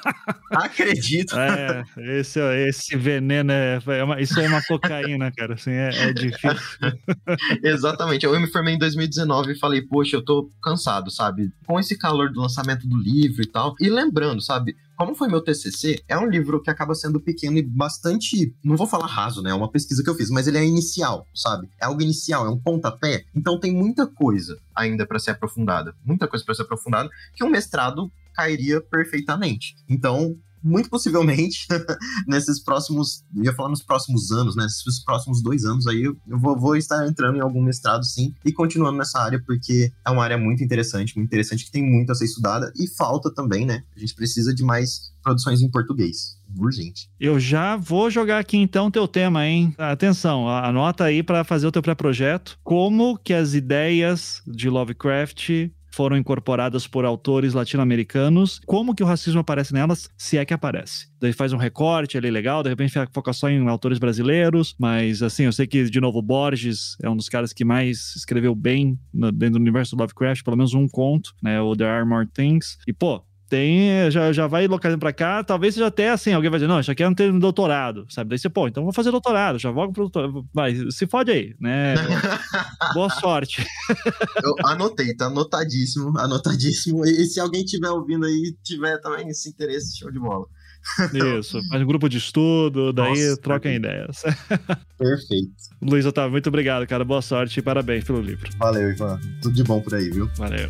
acredito. É, esse, esse veneno é, é uma, isso é uma cocaína, cara, assim, é, é difícil. Exatamente. Eu me formei em 2019 e falei, poxa, eu tô cansado, sabe? Com esse calor do lançamento do livro e tal. E lembrando, sabe? Como foi meu TCC, é um livro que acaba sendo pequeno e bastante, não vou falar raso, né? É uma pesquisa que eu fiz, mas ele é inicial, sabe? É algo inicial, é um pontapé. Então tem muita coisa ainda para ser aprofundada, muita coisa para ser aprofundada que um mestrado cairia perfeitamente. Então, muito possivelmente, nesses próximos, ia falar nos próximos anos, né? Nesses próximos dois anos aí, eu vou, vou, estar entrando em algum mestrado, sim, e continuando nessa área, porque é uma área muito interessante, muito interessante, que tem muito a ser estudada, e falta também, né? A gente precisa de mais produções em português. Urgente. Eu já vou jogar aqui então teu tema, hein? Atenção, anota aí para fazer o teu pré-projeto. Como que as ideias de Lovecraft foram incorporadas por autores latino-americanos, como que o racismo aparece nelas, se é que aparece. Daí faz um recorte ali legal, de repente foca só em autores brasileiros, mas assim, eu sei que, de novo, Borges é um dos caras que mais escreveu bem dentro do universo do Lovecraft, pelo menos um conto, né, o There Are More Things, e pô, tem, já, já vai localizando pra cá, talvez seja até assim, alguém vai dizer, não, isso aqui é um termo doutorado, sabe? Daí você, pô, então vou fazer doutorado, já vou pro doutorado, vai, se fode aí, né? Boa sorte. Eu anotei, tá anotadíssimo, anotadíssimo, e se alguém tiver ouvindo aí, tiver também esse interesse, show de bola. Isso, faz um grupo de estudo, daí Nossa, troquem ideias. Perfeito. Luiz Otávio, muito obrigado, cara, boa sorte e parabéns pelo livro. Valeu, Ivan, tudo de bom por aí, viu? Valeu.